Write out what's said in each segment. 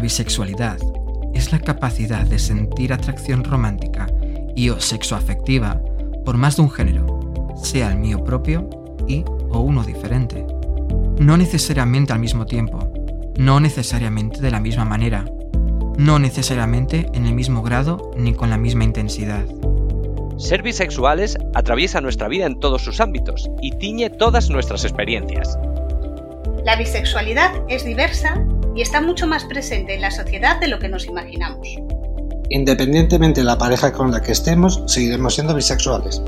La bisexualidad es la capacidad de sentir atracción romántica y o sexoafectiva por más de un género, sea el mío propio y o uno diferente. No necesariamente al mismo tiempo, no necesariamente de la misma manera, no necesariamente en el mismo grado ni con la misma intensidad. Ser bisexuales atraviesa nuestra vida en todos sus ámbitos y tiñe todas nuestras experiencias. La bisexualidad es diversa y está mucho más presente en la sociedad de lo que nos imaginamos. Independientemente de la pareja con la que estemos, seguiremos siendo bisexuales.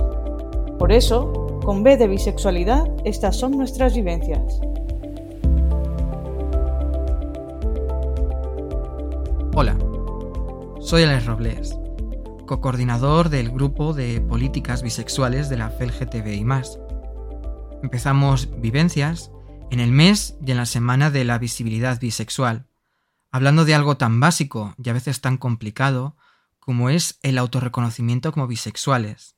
Por eso, con B de bisexualidad, estas son nuestras vivencias. Hola, soy Alex Robles, co-coordinador del grupo de políticas bisexuales de la FELGTBI+. Empezamos Vivencias en el mes y en la semana de la visibilidad bisexual, hablando de algo tan básico y a veces tan complicado como es el autorreconocimiento como bisexuales.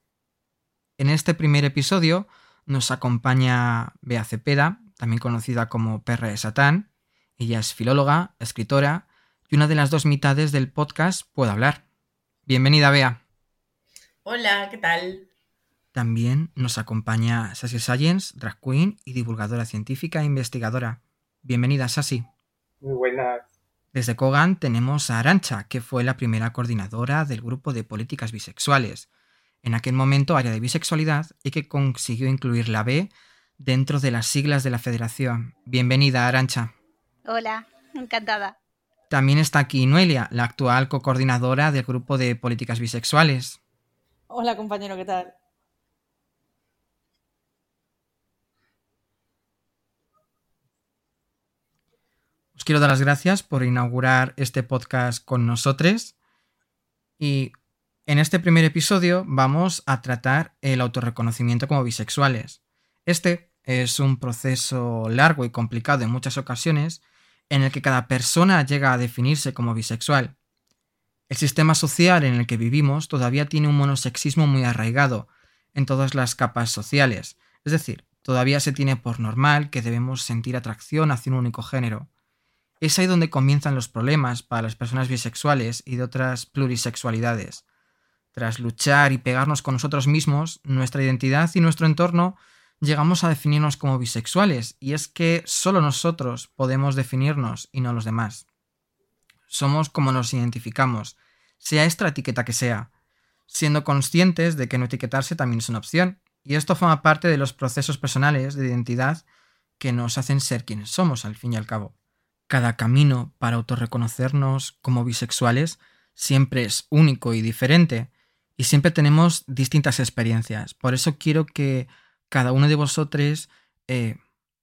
En este primer episodio nos acompaña Bea Cepeda, también conocida como Perra de Satán. Ella es filóloga, escritora y una de las dos mitades del podcast Puedo hablar. Bienvenida, Bea. Hola, ¿qué tal? También nos acompaña Sassy Science, drag queen y divulgadora científica e investigadora. Bienvenida, Sassy. Muy buenas. Desde Kogan tenemos a Arancha, que fue la primera coordinadora del grupo de políticas bisexuales, en aquel momento área de bisexualidad, y que consiguió incluir la B dentro de las siglas de la federación. Bienvenida, Arancha. Hola, encantada. También está aquí Noelia, la actual co-coordinadora del grupo de políticas bisexuales. Hola, compañero, ¿qué tal? Quiero dar las gracias por inaugurar este podcast con nosotros. Y en este primer episodio vamos a tratar el autorreconocimiento como bisexuales. Este es un proceso largo y complicado en muchas ocasiones en el que cada persona llega a definirse como bisexual. El sistema social en el que vivimos todavía tiene un monosexismo muy arraigado en todas las capas sociales, es decir, todavía se tiene por normal que debemos sentir atracción hacia un único género. Es ahí donde comienzan los problemas para las personas bisexuales y de otras plurisexualidades. Tras luchar y pegarnos con nosotros mismos, nuestra identidad y nuestro entorno, llegamos a definirnos como bisexuales, y es que solo nosotros podemos definirnos y no los demás. Somos como nos identificamos, sea esta etiqueta que sea, siendo conscientes de que no etiquetarse también es una opción, y esto forma parte de los procesos personales de identidad que nos hacen ser quienes somos, al fin y al cabo cada camino para autorreconocernos como bisexuales siempre es único y diferente y siempre tenemos distintas experiencias. Por eso quiero que cada uno de vosotros eh,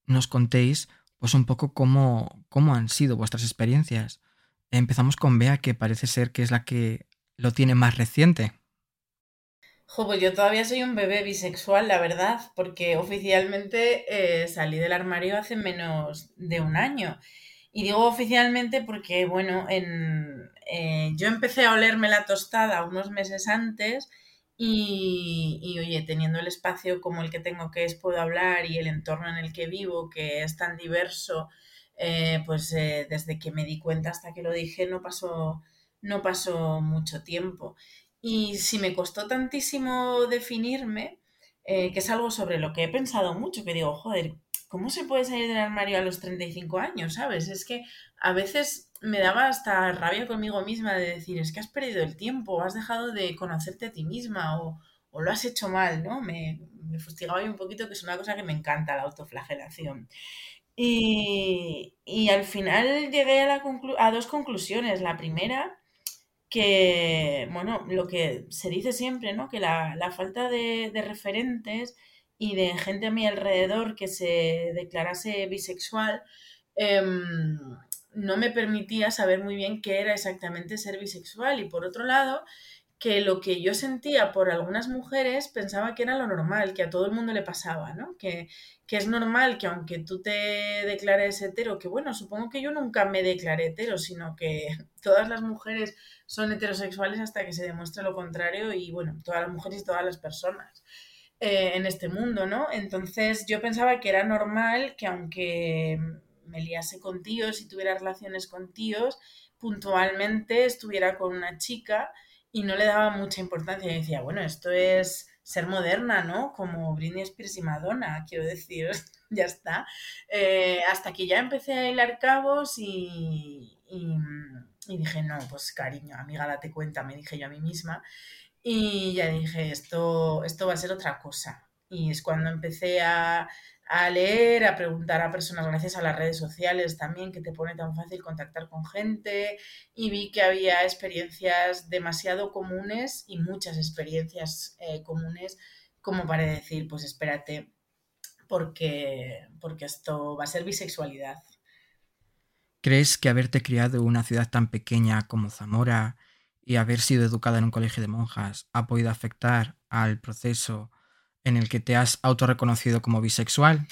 nos contéis pues un poco cómo, cómo han sido vuestras experiencias. Empezamos con Bea, que parece ser que es la que lo tiene más reciente. Jo, pues yo todavía soy un bebé bisexual, la verdad, porque oficialmente eh, salí del armario hace menos de un año. Y digo oficialmente porque, bueno, en, eh, yo empecé a olerme la tostada unos meses antes y, y, oye, teniendo el espacio como el que tengo que es puedo hablar y el entorno en el que vivo, que es tan diverso, eh, pues eh, desde que me di cuenta hasta que lo dije no pasó, no pasó mucho tiempo. Y si me costó tantísimo definirme, que es algo sobre lo que he pensado mucho, que digo, joder, ¿cómo se puede salir del armario a los 35 años? ¿Sabes? Es que a veces me daba hasta rabia conmigo misma de decir, es que has perdido el tiempo, has dejado de conocerte a ti misma o, lo has hecho mal, ¿no? Me, me fustigaba un poquito, que es una cosa que me encanta, la autoflagelación. Y, al final llegué a, a dos conclusiones. La primera, que, bueno, lo que se dice siempre, ¿no? Que la, falta de, de referentes y de gente a mi alrededor que se declarase bisexual, em, no me permitía saber muy bien qué era exactamente ser bisexual. Y por otro lado, que lo que yo sentía por algunas mujeres pensaba que era lo normal, que a todo el mundo le pasaba, ¿no? Que, que es normal que aunque tú te declares hetero, que bueno, supongo que yo nunca me declaré hetero, sino que todas las mujeres son heterosexuales hasta que se demuestre lo contrario y bueno, todas las mujeres y todas las personas. Eh, en este mundo, ¿no? Entonces yo pensaba que era normal que aunque me liase con tíos y tuviera relaciones con tíos, puntualmente estuviera con una chica y no le daba mucha importancia. Y decía, bueno, esto es ser moderna, ¿no? Como Britney Spears y Madonna, quiero decir, ya está. Eh, hasta que ya empecé a hilar cabos y, y, y, dije, no, pues cariño, amiga, date cuenta, me dije yo a mí misma. Y ya dije, esto, esto va a ser otra cosa. Y es cuando empecé a, a leer, a preguntar a personas gracias a las redes sociales también, que te pone tan fácil contactar con gente y vi que había experiencias demasiado comunes y muchas experiencias eh, comunes como para decir, pues espérate, porque, porque esto va a ser bisexualidad. ¿Crees que haberte criado en una ciudad tan pequeña como Zamora y haber sido educada en un colegio de monjas ha podido afectar al proceso en el que te has autorreconocido como bisexual?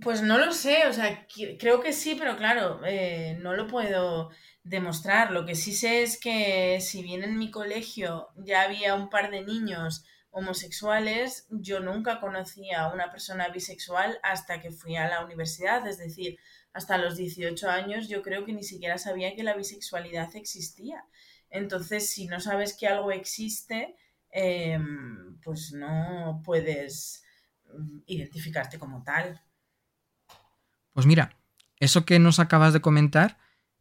Pues no lo sé, o sea, creo que sí, pero claro, eh, no lo puedo demostrar. Lo que sí sé es que si bien en mi colegio ya había un par de niños homosexuales, yo nunca conocí a una persona bisexual hasta que fui a la universidad, es decir, hasta los 18 años yo creo que ni siquiera sabía que la bisexualidad existía. Entonces, si no sabes que algo existe, Em, pues no puedes mm, identificarte como tal. Pues mira, eso que nos acabas de comentar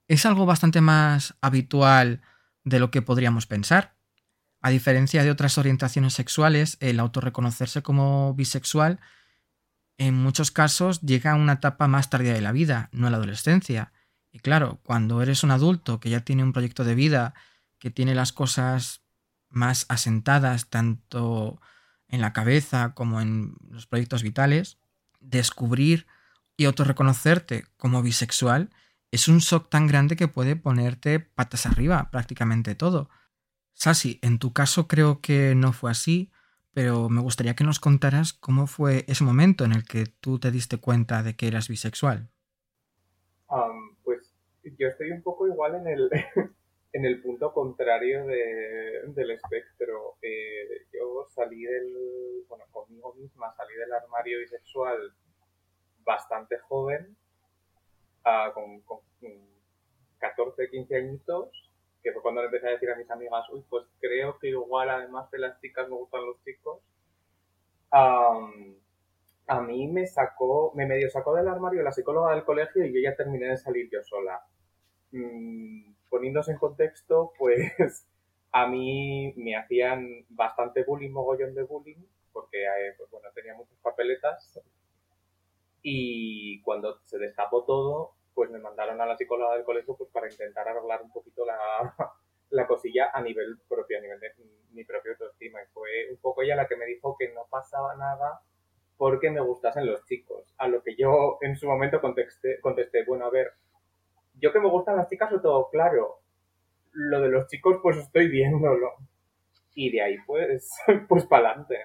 es algo bastante más habitual de lo que podríamos pensar. A diferencia de otras orientaciones sexuales, el autorreconocerse como bisexual en muchos casos llega a una etapa más tardía de la vida, no a la adolescencia. Y claro, cuando eres un adulto que ya tiene un proyecto de vida, que tiene las cosas más asentadas tanto en la cabeza como en los proyectos vitales, descubrir y autorreconocerte como bisexual es un shock tan grande que puede ponerte patas arriba prácticamente todo. Sasi, en tu caso creo que no fue así, pero me gustaría que nos contaras cómo fue ese momento en el que tú te diste cuenta de que eras bisexual. pues yo estoy un poco igual en el, en el punto contrario del espectro. Eh, yo salí del, bueno, conmigo misma salí del armario bisexual bastante joven, ah, con, 14, 15 añitos, que fue cuando le empecé a decir a mis amigas, uy, pues creo que igual además de las chicas me gustan los chicos. a mí me sacó, me medio sacó del armario la psicóloga del colegio y yo ya terminé de salir yo sola. Mm, poniéndose en contexto, pues a mí me hacían bastante bullying, mogollón de bullying, porque eh, pues, bueno, tenía muchas papeletas. Y cuando se destapó todo, pues me mandaron a la psicóloga del colegio pues, para intentar arreglar un poquito la, la cosilla a nivel propio, a nivel de mi propio autoestima. Y fue un poco ella la que me dijo que no pasaba nada porque me gustasen los chicos. A lo que yo en su momento contesté, contesté bueno, a ver, yo que me gustan las chicas, todo claro. Lo de los chicos, pues estoy viéndolo. Y de ahí, pues, pues para adelante.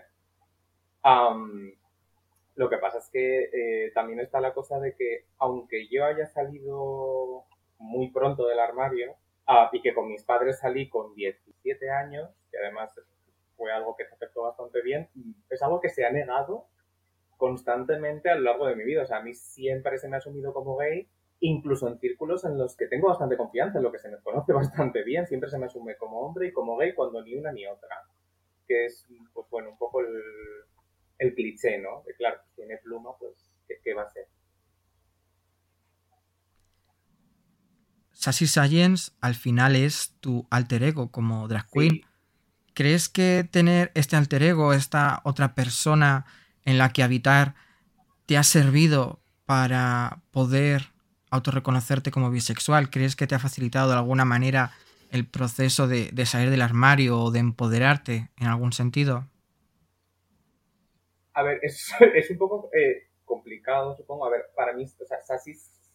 lo que pasa es que eh, también está la cosa de que, aunque yo haya salido muy pronto del armario, ah, y que con mis padres salí con 17 años, y además fue algo que se afectó bastante bien, es algo que se ha negado constantemente a lo largo de mi vida. O sea, a mí siempre se me ha asumido como gay incluso en círculos en los que tengo bastante confianza, en lo que se me conoce bastante bien, siempre se me asume como hombre y como gay cuando ni una ni otra. Que es, pues bueno, un poco el, el cliché, ¿no? De claro, si tiene pluma, pues, ¿qué, va a ser? Sassy Science al final es tu alter ego como drag queen. ¿Crees que tener este alter ego, esta otra persona en la que habitar, te ha servido para poder autorreconocerte como bisexual? ¿Crees que te ha facilitado de alguna manera el proceso de, salir del armario o de empoderarte en algún sentido? A ver, es, un poco eh, complicado, supongo. A ver, para mí, o sea,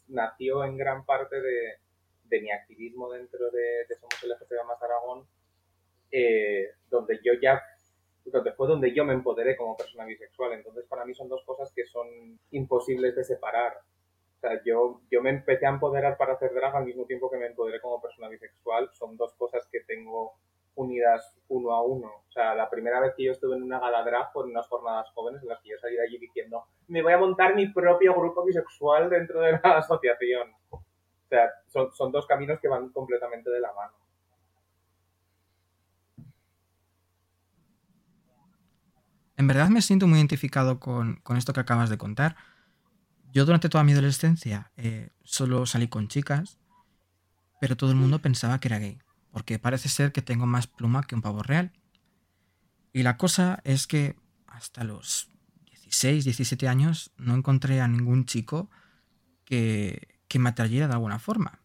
nació en gran parte de, mi activismo dentro de, de Somos LGTB más Aragón, eh, donde yo ya donde donde yo me empoderé como persona bisexual. Entonces, para mí son dos cosas que son imposibles de separar yo, yo me empecé a empoderar para hacer drag al mismo tiempo que me empoderé como persona bisexual. Son dos cosas que tengo unidas uno a uno. O sea, la primera vez que yo estuve en una gala drag fue en unas jornadas jóvenes en las que yo salí de allí diciendo, me voy a montar mi propio grupo bisexual dentro de la asociación. O sea, son, son dos caminos que van completamente de la mano. En verdad me siento muy identificado con, con esto que acabas de contar. Yo durante toda mi adolescencia eh, solo salí con chicas, pero todo el mundo pensaba que era gay, porque parece ser que tengo más pluma que un pavo real. Y la cosa es que hasta los 16, 17 años no encontré a ningún chico que, me atrayera de alguna forma.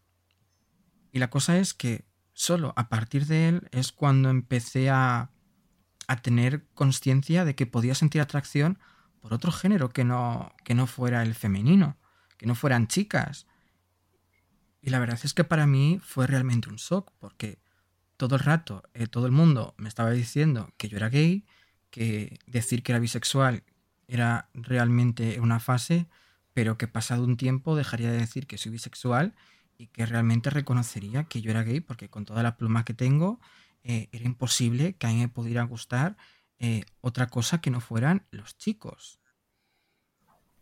Y la cosa es que solo a partir de él es cuando empecé a, a tener conciencia de que podía sentir atracción por otro género que no, que no fuera el femenino, que no fueran chicas. Y la verdad es que para mí fue realmente un shock, porque todo el rato eh, todo el mundo me estaba diciendo que yo era gay, que decir que era bisexual era realmente una fase, pero que pasado un tiempo dejaría de decir que soy bisexual y que realmente reconocería que yo era gay, porque con toda la pluma que tengo eh, era imposible que a mí me pudiera gustar eh, otra cosa que no fueran los chicos.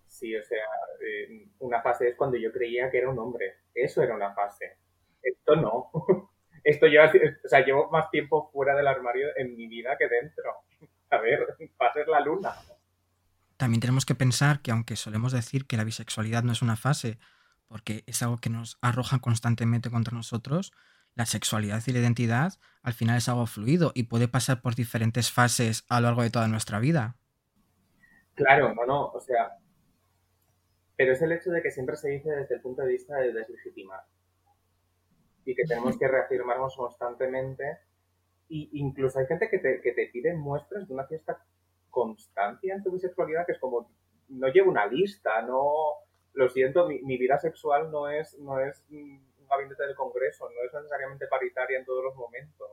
Sí, o sea, eh, una fase es cuando yo creía que era un hombre. Eso era una fase. Esto no. Esto lleva, o sea, llevo más tiempo fuera del armario en mi vida que dentro. A ver, ser la luna. También tenemos que pensar que aunque solemos decir que la bisexualidad no es una fase, porque es algo que nos arroja constantemente contra nosotros, la sexualidad y la identidad al final es algo fluido y puede pasar por diferentes fases a lo largo de toda nuestra vida. Claro, no, no, o sea, pero es el hecho de que siempre se dice desde el punto de vista de deslegitimar y que tenemos que reafirmarnos constantemente. Y incluso hay gente que te, que te pide muestras de una cierta constancia en tu bisexualidad, que es como, no llevo una lista, no, lo siento, mi, mi vida sexual no es, no es gabinete del Congreso, no es necesariamente paritaria en todos los momentos.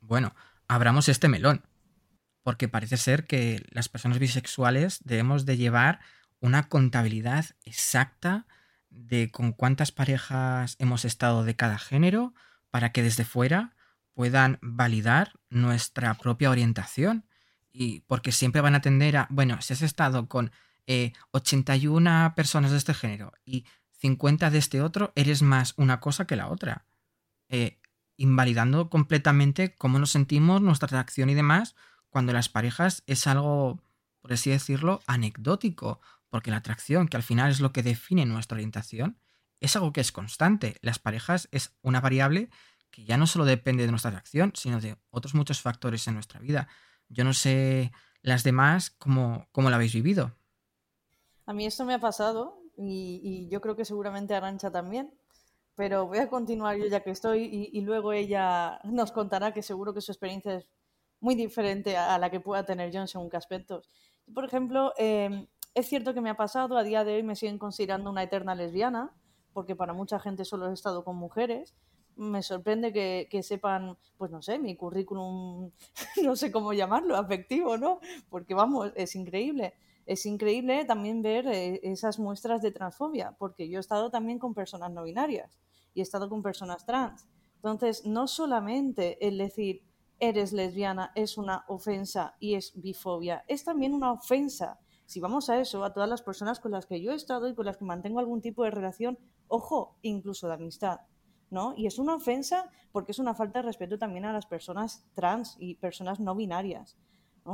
Bueno, abramos este melón, porque parece ser que las personas bisexuales debemos de llevar una contabilidad exacta de con cuántas parejas hemos estado de cada género para que desde fuera puedan validar nuestra propia orientación. Y porque siempre van a tender a, bueno, si has estado con 81 eh, personas de este género y 50 de este otro, eres más una cosa que la otra. Eh, invalidando completamente cómo nos sentimos, nuestra reacción y demás, cuando las parejas es algo, por así decirlo, anecdótico, porque la atracción, que al final es lo que define nuestra orientación, es algo que es constante. Las parejas es una variable que ya no solo depende de nuestra atracción, sino de otros muchos factores en nuestra vida. Yo no sé las demás cómo, cómo la habéis vivido. A mí esto me ha pasado y, yo creo que seguramente Arancha también. Pero voy a continuar yo ya que estoy y, luego ella nos contará que seguro que su experiencia es muy diferente a, la que pueda tener yo en según qué aspectos. Por ejemplo, em, es cierto que me ha pasado, a día de hoy me siguen considerando una eterna lesbiana, porque para mucha gente solo he estado con mujeres. Me sorprende que, que sepan, pues no sé, mi currículum, no sé cómo llamarlo, afectivo, ¿no? Porque vamos, es increíble es increíble también ver eh, esas muestras de transfobia, porque yo he estado también con personas no binarias y he estado con personas trans. Entonces, no solamente el decir eres lesbiana es una ofensa y es bifobia, es también una ofensa. Si vamos a eso, a todas las personas con las que yo he estado y con las que mantengo algún tipo de relación, ojo, incluso de amistad. ¿no? Y es una ofensa porque es una falta de respeto también a las personas trans y personas no binarias.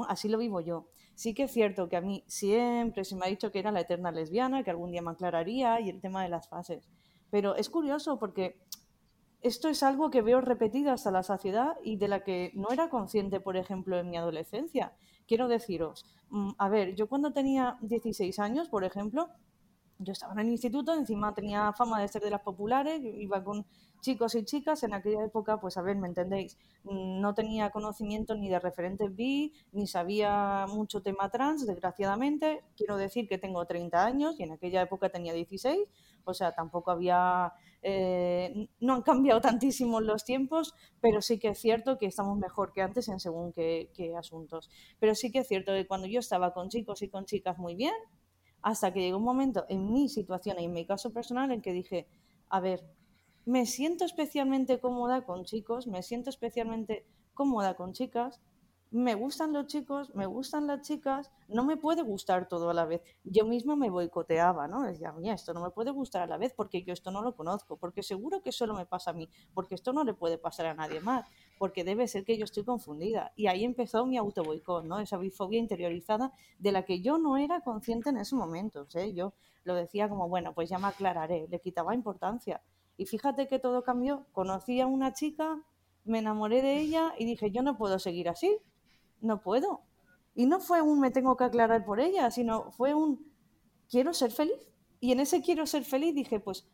Así lo vivo yo. Sí que es cierto que a mí siempre se me ha dicho que era la eterna lesbiana, que algún día me aclararía y el tema de las fases. Pero es curioso porque esto es algo que veo repetido hasta la saciedad y de la que no era consciente, por ejemplo, en mi adolescencia. Quiero deciros, mm, a ver, yo cuando tenía 16 años, por ejemplo, yo estaba en el instituto, encima tenía fama de ser de las populares, iba con chicos y chicas, en aquella época, pues a ver, ¿me entendéis? No tenía conocimiento ni de referentes bi, ni sabía mucho tema trans, desgraciadamente. Quiero decir que tengo 30 años y en aquella época tenía 16, o sea, tampoco había, eh, no han cambiado tantísimo los tiempos, pero sí que es cierto que estamos mejor que antes en según qué, qué asuntos. Pero sí que es cierto que cuando yo estaba con chicos y con chicas muy bien, hasta que llegó un momento en mi situación y en mi caso personal en que dije, a ver, me siento especialmente cómoda con chicos, me siento especialmente cómoda con chicas, me gustan los chicos, me gustan las chicas, no me puede gustar todo a la vez. Yo misma me boicoteaba, ¿no? Decía, mira, esto no me puede gustar a la vez porque yo esto no lo conozco, porque seguro que solo me pasa a mí, porque esto no le puede pasar a nadie más, porque debe ser que yo estoy confundida. Y ahí empezó mi auto boicot, ¿no? Esa bifobia interiorizada de la que yo no era consciente en ese momento, ¿eh? Yo lo decía como, bueno, pues ya me aclararé, le quitaba importancia. Y fíjate que todo cambió. Conocí a una chica, me enamoré de ella y dije, yo no puedo seguir así no puedo. Y no fue un me tengo que aclarar por ella, sino fue un quiero ser feliz. Y en ese quiero ser feliz dije, pues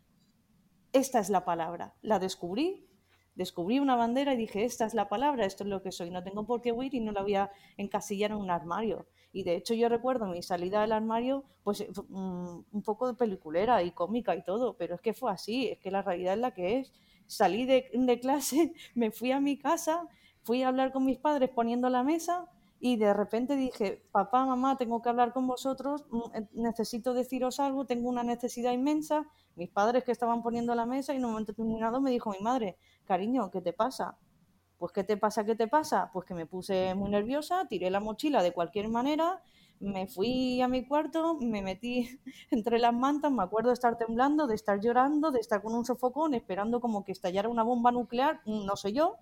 esta es la palabra. La descubrí, descubrí una bandera y dije, esta es la palabra, esto es lo que soy, no tengo por qué huir y no la voy a encasillar en un armario. Y de hecho yo recuerdo mi salida del armario, pues mm, un poco de peliculera y cómica y todo, pero es que fue así, es que la realidad es la que es. Salí de, de clase, me fui a mi casa, fui a hablar con mis padres poniendo la mesa y de repente dije, papá, mamá, tengo que hablar con vosotros, mm, eh, necesito deciros algo, tengo una necesidad inmensa. Mis padres que estaban poniendo la mesa y en un momento determinado me dijo mi madre, cariño, ¿qué te pasa? Pues ¿qué te pasa? ¿Qué te pasa? Pues que me puse muy nerviosa, tiré la mochila de cualquier manera, me fui a mi cuarto, me metí entre las mantas, me acuerdo de estar temblando, de estar llorando, de estar con un sofocón, esperando como que estallara una bomba nuclear, no sé yo,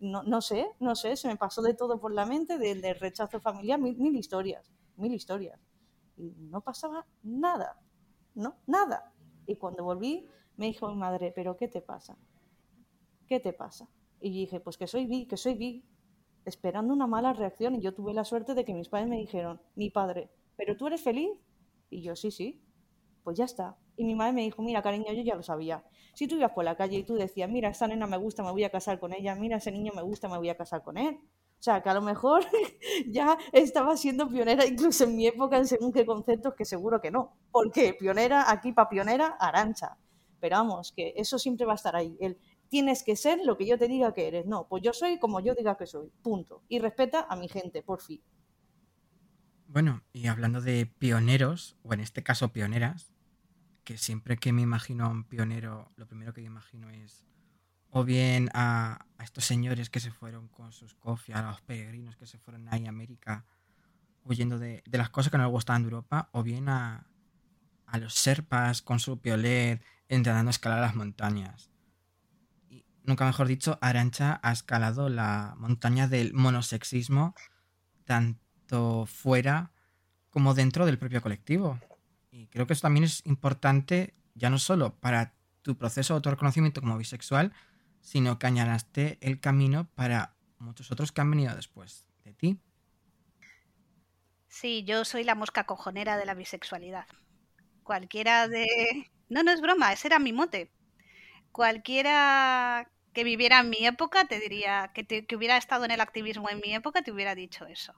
no, no sé, no sé, se me pasó de todo por la mente, del de rechazo familiar, mil, mil historias, mil historias. Y no pasaba nada, no, nada. Y cuando volví, me dijo mi madre, ¿pero qué te pasa? ¿Qué te pasa? Y dije, pues que soy vi, que soy vi, esperando una mala reacción. Y yo tuve la suerte de que mis padres me dijeron, mi padre, ¿pero tú eres feliz? Y yo, sí, sí, pues ya está. Y mi madre me dijo, mira, cariño, yo ya lo sabía. Si tú ibas por la calle y tú decías, mira, esta nena me gusta, me voy a casar con ella, mira, ese niño me gusta, me voy a casar con él. O sea, que a lo mejor ya estaba siendo pionera incluso en mi época en según qué conceptos, que seguro que no. Porque pionera, aquí para pionera, arancha. Pero vamos, que eso siempre va a estar ahí. El, tienes que ser lo que yo te diga que eres. No, pues yo soy como yo diga que soy. Punto. Y respeta a mi gente, por fin. Bueno, y hablando de pioneros, o en este caso pioneras, que siempre que me imagino a un pionero, lo primero que me imagino es o bien a, estos señores que se fueron con sus cofias, a los peregrinos que se fueron ahí a América huyendo de, las cosas que no les gustaban de Europa, o bien a, a los serpas con su piolet intentando escalar las montañas. Y, nunca mejor dicho, Arancha ha escalado la montaña del monosexismo tanto fuera como dentro del propio colectivo. Y creo que eso también es importante, ya no solo para tu proceso de autorreconocimiento como bisexual, sino que añadaste el camino para muchos otros que han venido después de ti. Sí, yo soy la mosca cojonera de la bisexualidad. Cualquiera de... No, no es broma, ese era mi mote. Cualquiera que viviera en mi época te diría, que, que hubiera estado en el activismo en mi época, te hubiera dicho eso.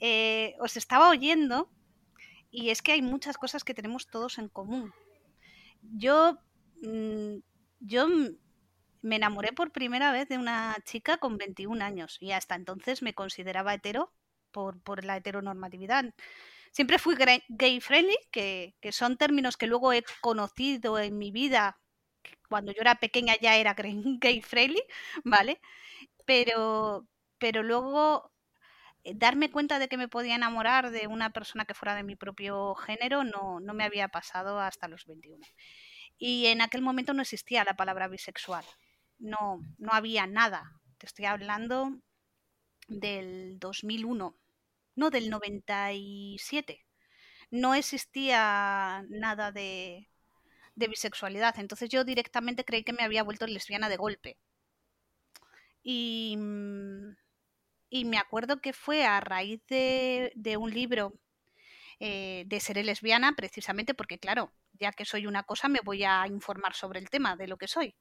Eh, os estaba oyendo y es que hay muchas cosas que tenemos todos en común. Yo, mm, yo me enamoré por primera vez de una chica con 21 años y hasta entonces me consideraba hetero por, por la heteronormatividad. Siempre fui gay friendly, que, que, son términos que luego he conocido en mi vida. Cuando yo era pequeña ya era gay friendly, ¿vale? Pero, pero luego darme cuenta de que me podía enamorar de una persona que fuera de mi propio género no, no me había pasado hasta los 21. Y en aquel momento no existía la palabra bisexual. No, no había nada. Te estoy hablando del 2001, no del 97. No existía nada de, de bisexualidad. Entonces yo directamente creí que me había vuelto lesbiana de golpe. Y mm, y me acuerdo que fue a raíz de, un libro eh, de ser lesbiana, precisamente porque, claro, ya que soy una cosa, me voy a informar sobre el tema de lo que soy.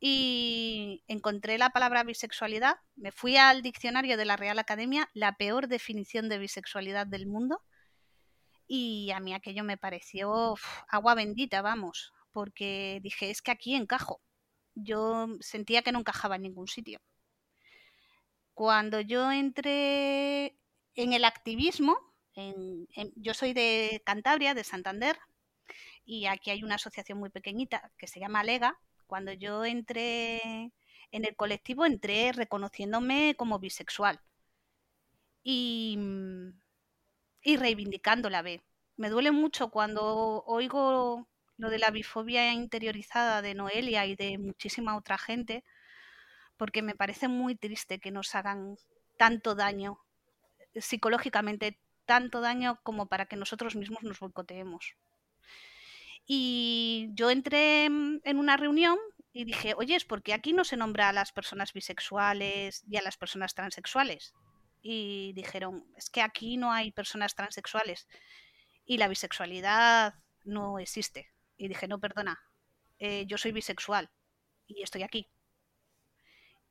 Y encontré la palabra bisexualidad, me fui al diccionario de la Real Academia, la peor definición de bisexualidad del mundo, y a mí aquello me pareció agua bendita, vamos, porque dije, es que aquí encajo. Yo sentía que no encajaba en ningún sitio. Cuando yo entré en el activismo, yo soy de Cantabria, de Santander, y aquí hay una asociación muy pequeñita que se llama Lega. Cuando yo entré en el colectivo, entré reconociéndome como bisexual. y, y reivindicando la B. Me duele mucho cuando oigo lo de la bifobia interiorizada de Noelia y de muchísima otra gente, porque me parece muy triste que nos hagan tanto daño psicológicamente, tanto daño como para que nosotros mismos nos boicoteemos. Y yo entré en una reunión y dije, oye, es porque aquí no se nombra a las personas bisexuales y a las personas transexuales. Y dijeron, es que aquí no hay personas transexuales y la bisexualidad no existe. Y dije, no, perdona, eh, yo soy bisexual y estoy aquí.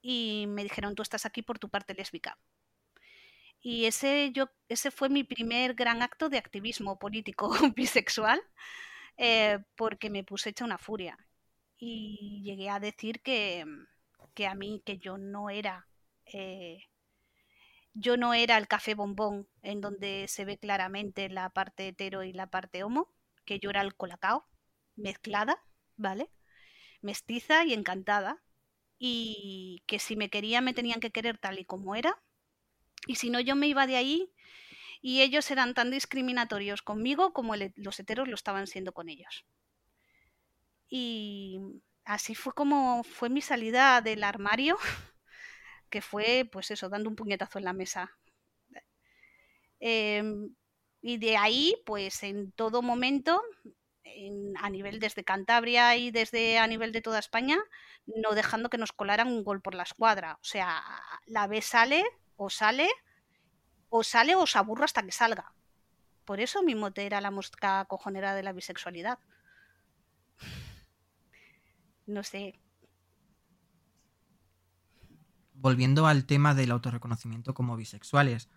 Y me dijeron, tú estás aquí por tu parte lésbica. Y ese, yo, ese fue mi primer gran acto de activismo político bisexual, eh, porque me puse hecha una furia. Y llegué a decir que, que a mí, que yo no era eh, yo no era el café bombón en donde se ve claramente la parte hetero y la parte homo, que yo era el colacao, mezclada, ¿vale? Mestiza y encantada. Y que si me quería me tenían que querer tal y como era. Y si no, yo me iba de ahí y ellos eran tan discriminatorios conmigo como los heteros lo estaban siendo con ellos. Y así fue como fue mi salida del armario que fue, pues eso, dando un puñetazo en la mesa. Em, y de ahí, pues en todo momento, a nivel desde Cantabria y desde a nivel de toda España, no dejando que nos colaran un gol por la escuadra. O sea, la B sale o sale, o sale o se aburra hasta que salga. Por eso mi mote era la mosca cojonera de la bisexualidad. No sé, volviendo al tema del autorreconocimiento como bisexuales,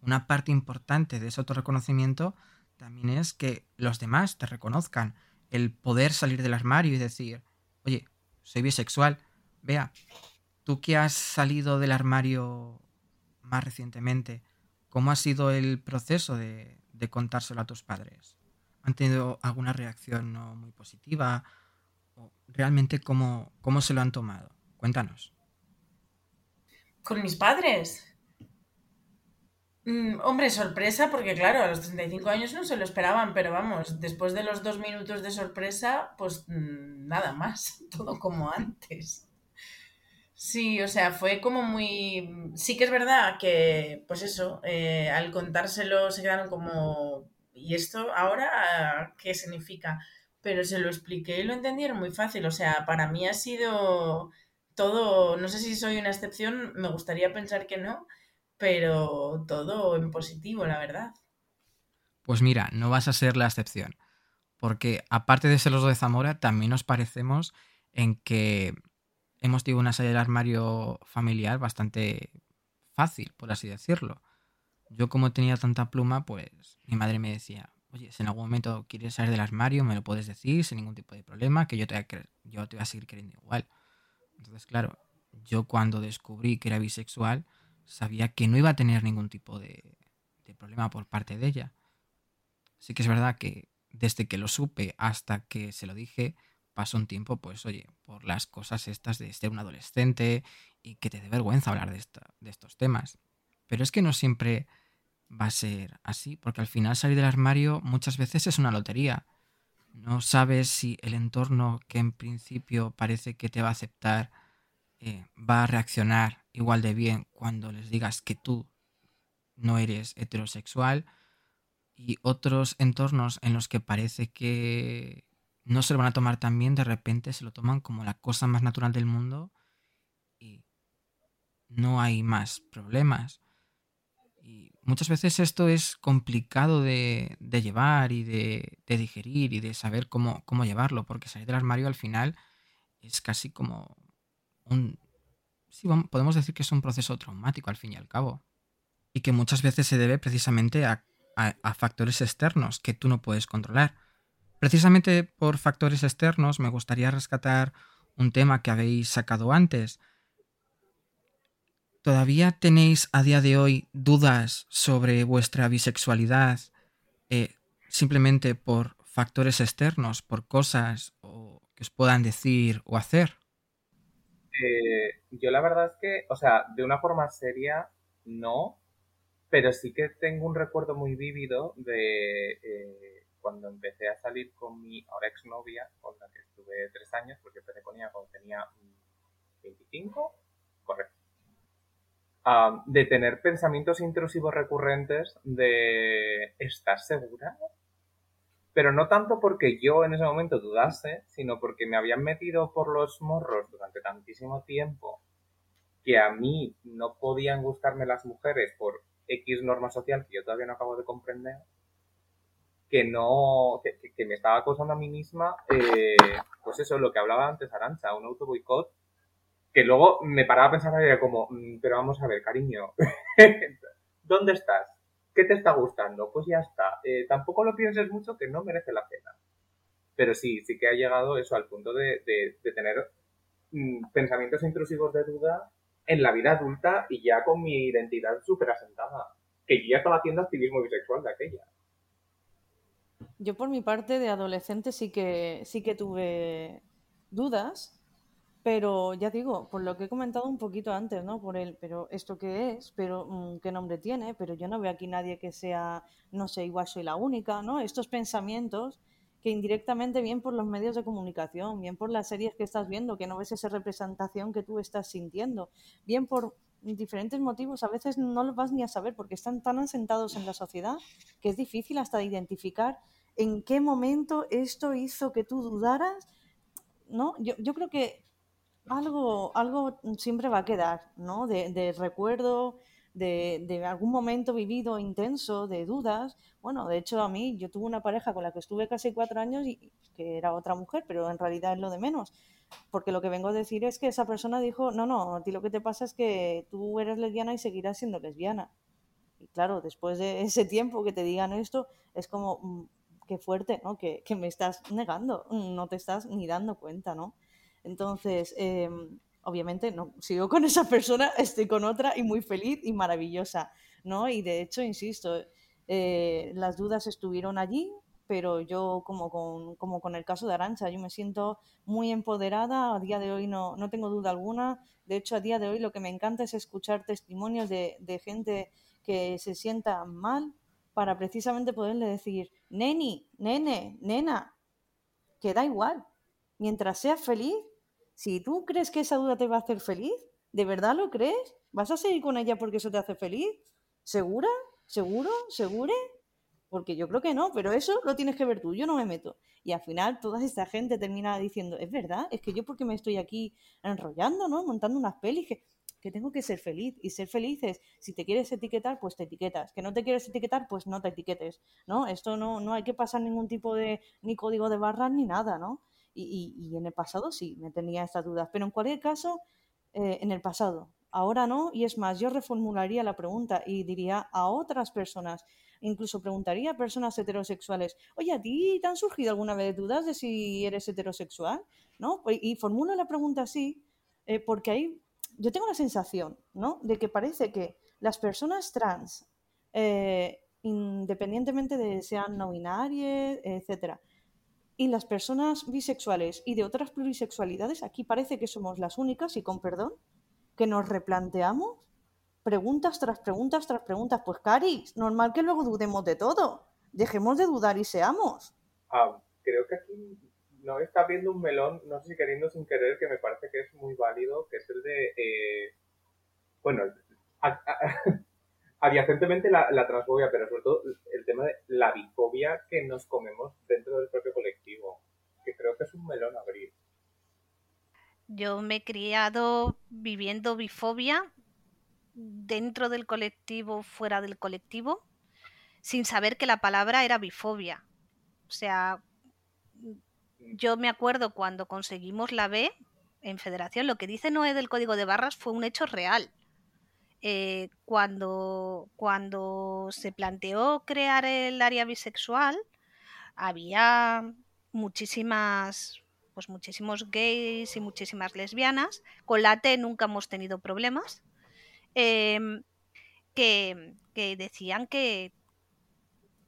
una parte importante de ese autorreconocimiento también es que los demás te reconozcan, el poder salir del armario y decir, oye, soy bisexual, vea, tú que has salido del armario más recientemente, ¿cómo ha sido el proceso de, contárselo a tus padres? ¿Han tenido alguna reacción no muy positiva? ¿O realmente cómo, cómo se lo han tomado? Cuéntanos. Con mis padres. Mm, hombre, sorpresa, porque claro, a los 35 años no se lo esperaban, pero vamos, después de los dos minutos de sorpresa, pues mm, nada más, todo como antes. Sí, o sea, fue como muy... Sí que es verdad que, pues eso, eh, al contárselo se quedaron como... ¿Y esto ahora qué significa? Pero se lo expliqué y lo entendieron muy fácil. O sea, para mí ha sido todo, no sé si soy una excepción, me gustaría pensar que no, pero todo en positivo, la verdad. Pues mira, no vas a ser la excepción, porque aparte de ser los de Zamora, también nos parecemos en que hemos tenido una salida del armario familiar bastante fácil, por así decirlo. Yo como tenía tanta pluma, pues mi madre me decía, oye, si en algún momento quieres salir del armario, me lo puedes decir sin ningún tipo de problema, que yo te yo te voy a seguir queriendo igual. Entonces, claro, yo cuando descubrí que era bisexual, sabía que no iba a tener ningún tipo de, problema por parte de ella. Sí que es verdad que desde que lo supe hasta que se lo dije, pasó un tiempo, pues oye, por las cosas estas de ser un adolescente y que te dé vergüenza hablar de, de estos temas. Pero es que no siempre va a ser así, porque al final salir del armario muchas veces es una lotería. No sabes si el entorno que en principio parece que te va a aceptar eh, va a reaccionar igual de bien cuando les digas que tú no eres heterosexual y otros entornos en los que parece que no se lo van a tomar tan bien, de repente se lo toman como la cosa más natural del mundo y no hay más problemas. Y muchas veces esto es complicado de, llevar y de, digerir y de saber cómo, cómo llevarlo, porque salir del armario al final es casi como podemos decir que es un proceso traumático al fin y al cabo. Y que muchas veces se debe precisamente a, a factores externos que tú no puedes controlar. Precisamente por factores externos me gustaría rescatar un tema que habéis sacado antes, ¿Todavía tenéis a día de hoy dudas sobre vuestra bisexualidad eh, simplemente por factores externos, por cosas que os puedan decir o hacer? Eh, yo la verdad es que, o sea, de una forma seria, no, Pero sí que tengo un recuerdo muy vívido de eh, cuando empecé a salir con mi ahora exnovia, con la que estuve tres años, porque empecé con ella cuando tenía 25, correcto. Ah, de tener pensamientos intrusivos recurrentes de ¿estás segura? Pero no tanto porque yo en ese momento dudase, sino porque me habían metido por los morros durante tantísimo tiempo que a mí no podían gustarme las mujeres por X norma social que yo todavía no acabo de comprender, que no, que, me estaba acosando a mí misma, eh, pues eso, lo que hablaba antes Arancha, un auto boicot, que luego me paraba a pensar era como, mm, pero vamos a ver, cariño, ¿dónde estás? ¿Qué te está gustando? Pues ya está. Eh, tampoco lo pienses mucho que no merece la pena. Pero sí, sí que ha llegado eso al punto de, tener mm, pensamientos intrusivos de duda en la vida adulta y ya con mi identidad súper asentada. Que yo ya estaba haciendo activismo bisexual de aquella. Yo por mi parte de adolescente sí que sí que tuve dudas, pero ya digo, por lo que he comentado un poquito antes, ¿no? Por el, pero esto qué es, pero mm, qué nombre tiene, pero yo no veo aquí nadie que sea, no sé, igual soy la única, ¿no? Estos pensamientos que indirectamente bien por los medios de comunicación, bien por las series que estás viendo, que no ves esa representación que tú estás sintiendo, bien por diferentes motivos, a veces no los vas ni a saber porque están tan asentados en la sociedad que es difícil hasta identificar en qué momento esto hizo que tú dudaras, ¿no? Yo, yo creo que algo, algo siempre va a quedar, ¿no? De, recuerdo, de, de, algún momento vivido intenso, de dudas. Bueno, de hecho a mí, yo tuve una pareja con la que estuve casi cuatro años y que era otra mujer, pero en realidad es lo de menos. Porque lo que vengo a decir es que esa persona dijo, no, no, a ti lo que te pasa es que tú eres lesbiana y seguirás siendo lesbiana. Y claro, después de ese tiempo que te digan esto, es como, mm, qué fuerte, ¿no? Que, que me estás negando, no te estás ni dando cuenta, ¿no? Entonces, em, obviamente no sigo con esa persona, estoy con otra y muy feliz y maravillosa, ¿no? Y de hecho, insisto, eh, las dudas estuvieron allí, pero yo como con, como con el caso de Arancha, yo me siento muy empoderada, a día de hoy no, no tengo duda alguna, de hecho a día de hoy lo que me encanta es escuchar testimonios de, gente que se sienta mal para precisamente poderle decir, neni, nene, nena, que da igual, mientras seas feliz, si tú crees que esa duda te va a hacer feliz, ¿de verdad lo crees? ¿Vas a seguir con ella porque eso te hace feliz? ¿Segura? ¿Seguro? ¿Segure? Porque yo creo que no, pero eso lo tienes que ver tú, yo no me meto. Y al final toda esta gente termina diciendo, es verdad, es que yo porque me estoy aquí enrollando, ¿no? Montando unas pelis que, que tengo que ser feliz. Y ser feliz es, si te quieres etiquetar, pues te etiquetas. Que no te quieres etiquetar, pues no te etiquetes, ¿no? Esto no, no hay que pasar ningún tipo de, ni código de barras ni nada, ¿no? Y, en el pasado sí, me tenía estas dudas. Pero en cualquier caso, eh, en el pasado. Ahora no, y es más, yo reformularía la pregunta y diría a otras personas, incluso preguntaría a personas heterosexuales, oye, ¿a ti te han surgido alguna vez dudas de si eres heterosexual? ¿No? Pues, y formulo la pregunta así, eh, porque ahí yo tengo la sensación, ¿no? De que parece que las personas trans, eh, independientemente de sean no binarias, etcétera, y las personas bisexuales y de otras plurisexualidades, aquí parece que somos las únicas, y con perdón, que nos replanteamos preguntas tras preguntas tras preguntas. Pues, Cari, normal que luego dudemos de todo. Dejemos de dudar y seamos. Ah, creo que aquí no está viendo un melón, no sé si queriendo sin querer, que me parece que es muy válido, que es el de. Eh, bueno, adyacentemente la, transfobia, pero sobre todo el tema de la bifobia que nos comemos dentro del propio colectivo, que creo que es un melón abrir. Yo me he criado viviendo bifobia dentro del colectivo, fuera del colectivo, sin saber que la palabra era bifobia. O sea, yo me acuerdo cuando conseguimos la B en Federación, lo que dice Noé del código de barras fue un hecho real eh, cuando, cuando se planteó crear el área bisexual, había muchísimas, pues muchísimos gays y muchísimas lesbianas. Con la T nunca hemos tenido problemas. Em, que, que, decían que,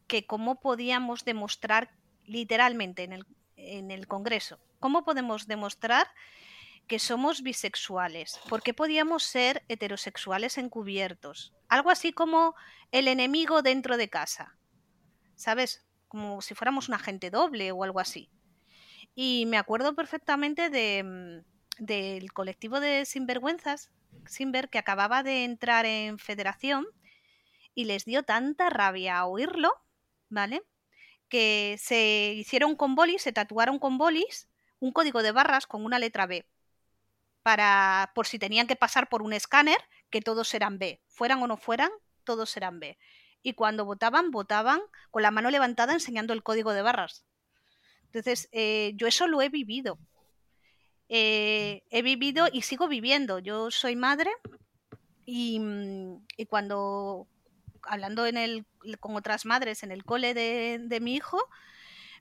que cómo podíamos demostrar literalmente en el, en el Congreso, cómo podemos demostrar que somos bisexuales? ¿Por qué podíamos ser heterosexuales encubiertos? Algo así como el enemigo dentro de casa, ¿sabes? Como si fuéramos un agente doble o algo así. Y me acuerdo perfectamente de, mm, del colectivo de sinvergüenzas, Sinver, que acababa de entrar en federación y les dio tanta rabia oírlo, ¿vale? Que se hicieron con bolis, se tatuaron con bolis un código de barras con una letra B. Para, por si tenían que pasar por un escáner, que todos eran B. Fueran o no fueran, todos eran B. Y cuando votaban, votaban con la mano levantada enseñando el código de barras. Entonces, eh, yo eso lo he vivido. Eh, he vivido y sigo viviendo. Yo soy madre y, mm, cuando hablando con otras madres en el cole de, de mi hijo,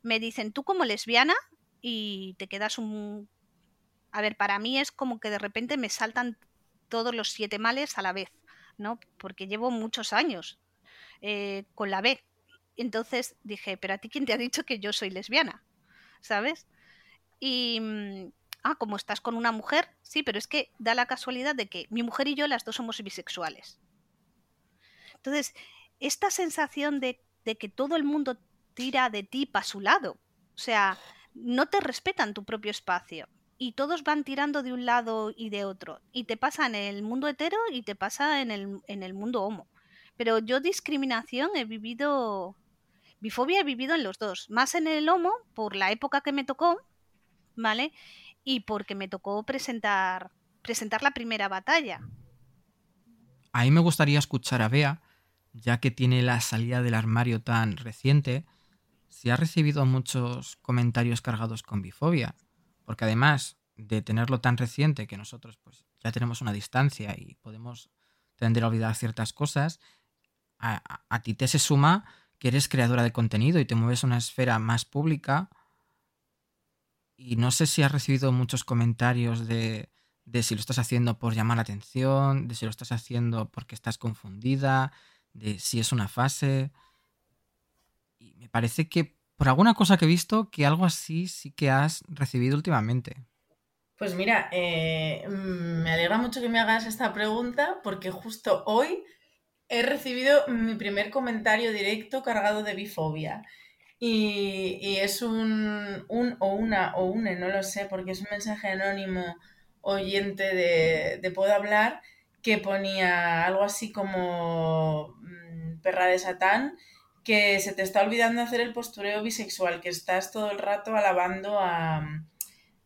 me dicen, tú como lesbiana y te quedas un... A ver, para mí es como que de repente me saltan todos los siete males a la vez, ¿no? Porque llevo muchos años eh, con la B. Entonces dije, pero a ti quién te ha dicho que yo soy lesbiana, ¿sabes? Y, mm, ah, como estás con una mujer, sí, pero es que da la casualidad de que mi mujer y yo las dos somos bisexuales. Entonces, esta sensación de, de que todo el mundo tira de ti para su lado, o sea, no te respetan tu propio espacio y todos van tirando de un lado y de otro. Y te pasa en el mundo hetero y te pasa en el, en el mundo homo. Pero yo discriminación he vivido, bifobia he vivido en los dos, más en el homo por la época que me tocó, ¿vale? Y porque me tocó presentar, presentar la primera batalla. Ahí me gustaría escuchar a Bea, ya que tiene la salida del armario tan reciente, si ha recibido muchos comentarios cargados con bifobia, porque además de tenerlo tan reciente que nosotros pues ya tenemos una distancia y podemos tender a olvidar ciertas cosas, a, a, ti te se suma que eres creadora de contenido y te mueves a una esfera más pública y no sé si has recibido muchos comentarios de, de si lo estás haciendo por llamar la atención, de si lo estás haciendo porque estás confundida, de si es una fase. Y me parece que por alguna cosa que he visto, que algo así sí que has recibido últimamente. Pues mira, eh, me alegra mucho que me hagas esta pregunta porque justo hoy he recibido mi primer comentario directo cargado de bifobia. Y, es un, o una o une, no lo sé, porque es un mensaje anónimo oyente de, de Puedo Hablar que ponía algo así como mmm, perra de Satán, que se te está olvidando hacer el postureo bisexual, que estás todo el rato alabando a,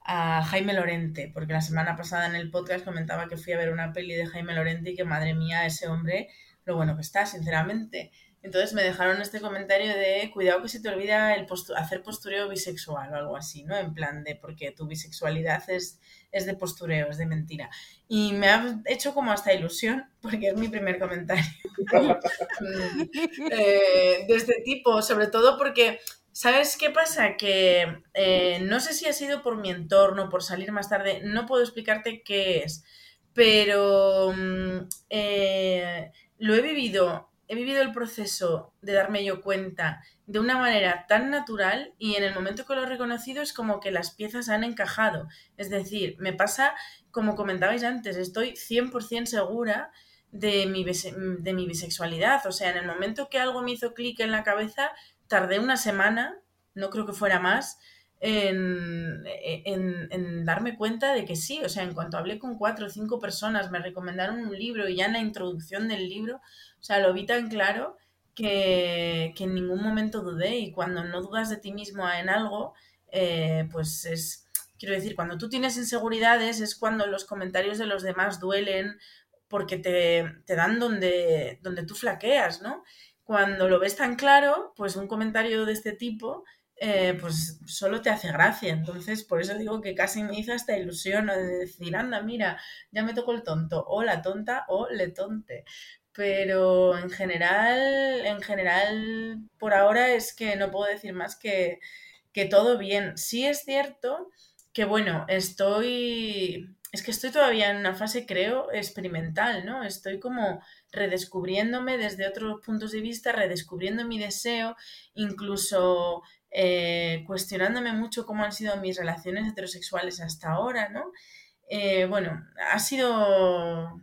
a Jaime Lorente, porque la semana pasada en el podcast comentaba que fui a ver una peli de Jaime Lorente y que madre mía, ese hombre, lo bueno que está, sinceramente. Entonces me dejaron este comentario de cuidado que se te olvida el postu hacer postureo bisexual o algo así, ¿no? En plan de porque tu bisexualidad es, es de postureo, es de mentira. Y me ha hecho como hasta ilusión, porque es mi primer comentario eh, de este tipo, sobre todo porque, ¿sabes qué pasa? Que eh, no sé si ha sido por mi entorno, por salir más tarde, no puedo explicarte qué es, pero mm, eh, lo he vivido he vivido el proceso de darme yo cuenta de una manera tan natural y en el momento que lo he reconocido es como que las piezas han encajado. Es decir, me pasa, como comentabais antes, estoy 100% segura de mi, de mi bisexualidad. O sea, en el momento que algo me hizo clic en la cabeza, tardé una semana, no creo que fuera más, en, en, en, darme cuenta de que sí, o sea, en cuanto hablé con cuatro o cinco personas, me recomendaron un libro y ya en la introducción del libro sea, lo vi tan claro que, que en ningún momento dudé y cuando no dudas de ti mismo en algo, eh, pues es, quiero decir, cuando tú tienes inseguridades es cuando los comentarios de los demás duelen porque te, te dan donde, donde tú flaqueas, ¿no? Cuando lo ves tan claro, pues un comentario de este tipo eh, pues solo te hace gracia. Entonces, por eso digo que casi me hizo esta ilusión de decir, anda, mira, ya me tocó el tonto, o la tonta, o le tonte pero en general, en general, por ahora es que no puedo decir más que, que todo bien. Sí es cierto que, bueno, estoy, es que estoy todavía en una fase, creo, experimental, ¿no? Estoy como redescubriéndome desde otros puntos de vista, redescubriendo mi deseo, incluso eh, cuestionándome mucho cómo han sido mis relaciones heterosexuales hasta ahora, ¿no? eh, bueno, ha sido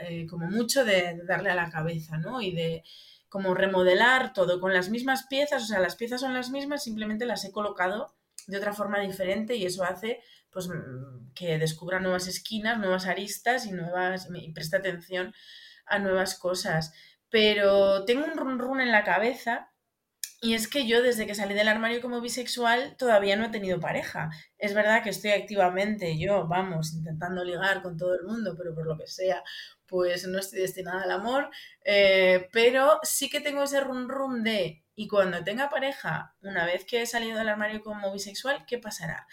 eh, como mucho de, darle a la cabeza, ¿no? Y de como remodelar todo con las mismas piezas, o sea, las piezas son las mismas, simplemente las he colocado de otra forma diferente y eso hace pues mm, que descubra nuevas esquinas, nuevas aristas y nuevas y preste atención a nuevas cosas. Pero tengo un run run en la cabeza y es que yo desde que salí del armario como bisexual todavía no he tenido pareja. Es verdad que estoy activamente yo, vamos, intentando ligar con todo el mundo, pero por lo que sea, pues no estoy destinada al amor. Eh, pero sí que tengo ese run run de, y cuando tenga pareja, una vez que he salido del armario como bisexual, ¿qué pasará?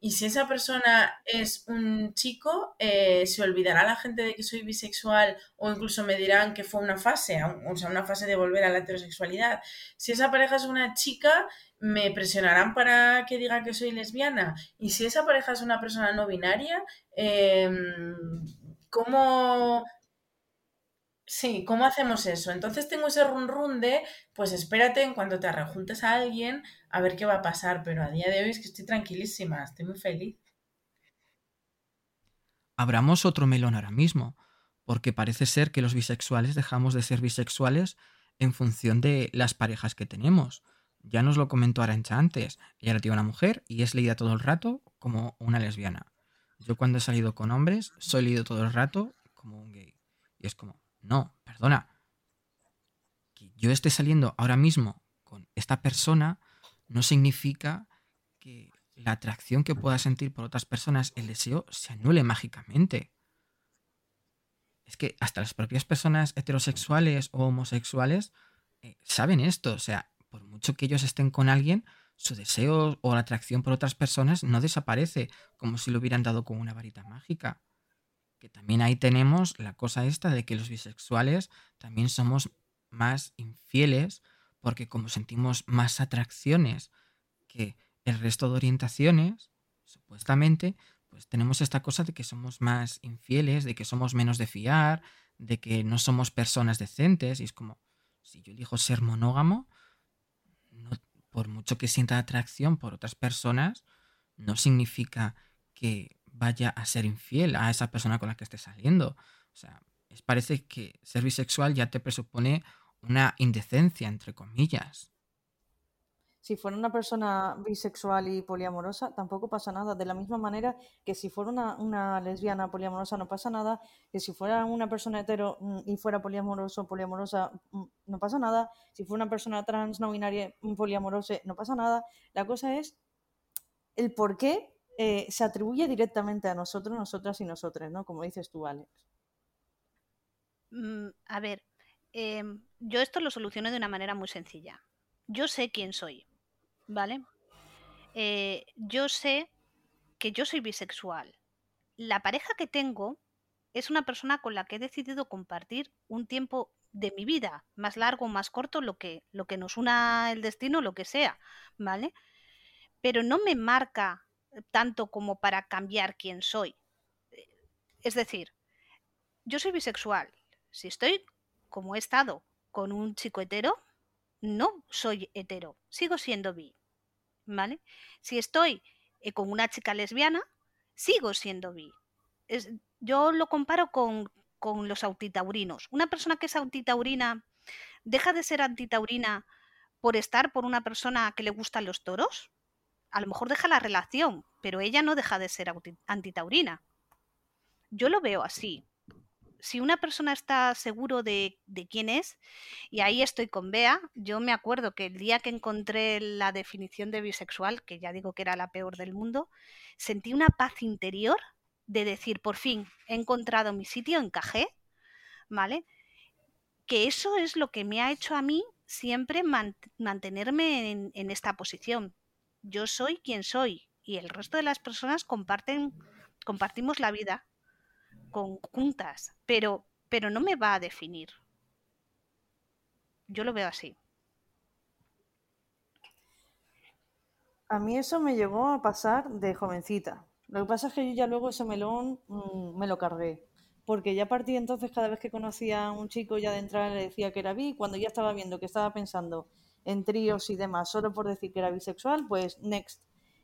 Y si esa persona es un chico, eh, se olvidará la gente de que soy bisexual o incluso me dirán que fue una fase, o sea, una fase de volver a la heterosexualidad. Si esa pareja es una chica, me presionarán para que diga que soy lesbiana. Y si esa pareja es una persona no binaria, em, ¿cómo Sí, ¿cómo hacemos eso? Entonces tengo ese run run de, pues espérate en cuanto te rejuntes a alguien a ver qué va a pasar, pero a día de hoy es que estoy tranquilísima, estoy muy feliz. Abramos otro melón ahora mismo, porque parece ser que los bisexuales dejamos de ser bisexuales en función de las parejas que tenemos. Ya nos lo comentó Arancha antes, ella era tiene una mujer y es leída todo el rato como una lesbiana. Yo cuando he salido con hombres, soy leído todo el rato como un gay. Y es como, no, perdona. Que yo esté saliendo ahora mismo con esta persona no significa que la atracción que pueda sentir por otras personas, el deseo, se anule mágicamente. Es que hasta las propias personas heterosexuales o homosexuales eh, saben esto. O sea, por mucho que ellos estén con alguien, su deseo o la atracción por otras personas no desaparece como si lo hubieran dado con una varita mágica que también ahí tenemos la cosa esta de que los bisexuales también somos más infieles porque como sentimos más atracciones que el resto de orientaciones, supuestamente, pues tenemos esta cosa de que somos más infieles, de que somos menos de fiar, de que no somos personas decentes y es como, si yo elijo ser monógamo, por mucho que sienta atracción por otras personas, no significa que vaya a ser infiel a esa persona con la que esté saliendo. O sea, es, parece que ser bisexual ya te presupone una indecencia, entre comillas. Si fuera una persona bisexual y poliamorosa, tampoco pasa nada. De la misma manera que si fuera una, lesbiana poliamorosa no pasa nada, que si fuera una persona hetero mm, y fuera poliamoroso poliamorosa mm, no pasa nada, si fuera una persona trans no binaria mm, poliamorosa no pasa nada. La cosa es el por qué eh, se atribuye directamente a nosotros, nosotras y nosotros, ¿no? Como dices tú, Alex. Mm, a ver, em, yo esto lo soluciono de una manera muy sencilla. Yo sé quién soy, ¿vale? Eh, yo sé que yo soy bisexual. La pareja que tengo es una persona con la que he decidido compartir un tiempo de mi vida, más largo, o más corto, lo que, lo que nos una el destino, lo que sea, ¿vale? Pero no me marca tanto como para cambiar quién soy. Es decir, yo soy bisexual. Si estoy como he estado con un chico hetero, no soy hetero, sigo siendo bi. ¿Vale? Si estoy eh, con una chica lesbiana, sigo siendo bi. Yo lo comparo con, con los autitaurinos. Una persona que es autitaurina deja de ser antitaurina por estar por una persona que le gustan los toros a lo mejor deja la relación, pero ella no deja de ser antitaurina. Yo lo veo así. Si una persona está seguro de, quién es, y ahí estoy con Bea, yo me acuerdo que el día que encontré la definición de bisexual, que ya digo que era la peor del mundo, sentí una paz interior de decir, por fin, he encontrado mi sitio, encajé, ¿vale? Que eso es lo que me ha hecho a mí siempre mantenerme en esta posición yo soy quien soy y el resto de las personas comparten, compartimos la vida conjuntas, pero, pero no me va a definir. Yo lo veo así. A mí eso me llegó a pasar de jovencita. Lo que pasa es que yo ya luego ese melón mm, me lo cargué. Porque ya partí entonces cada vez que conocía a un chico ya de entrada le decía que era bi, cuando ya estaba viendo que estaba pensando en tríos y demás, solo por decir que era bisexual, pues next.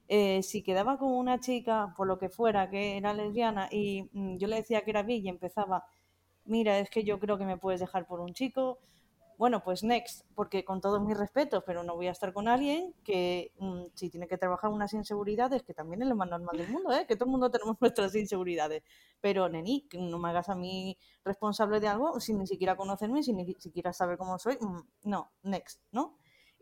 eh, si quedaba con una chica, por lo que fuera, que era lesbiana, y mm, yo le decía que era bi y empezaba, mira, es que yo creo que me puedes dejar por un chico, bueno, pues next, porque con todos mis respetos, pero no voy a estar con alguien que mm, si tiene que trabajar unas inseguridades, que también es lo más normal del mundo, ¿eh? que todo el mundo tenemos nuestras inseguridades, pero neni, que no me hagas a mí responsable de algo sin ni siquiera conocerme, sin ni siquiera saber cómo soy, mm, no, next, ¿no?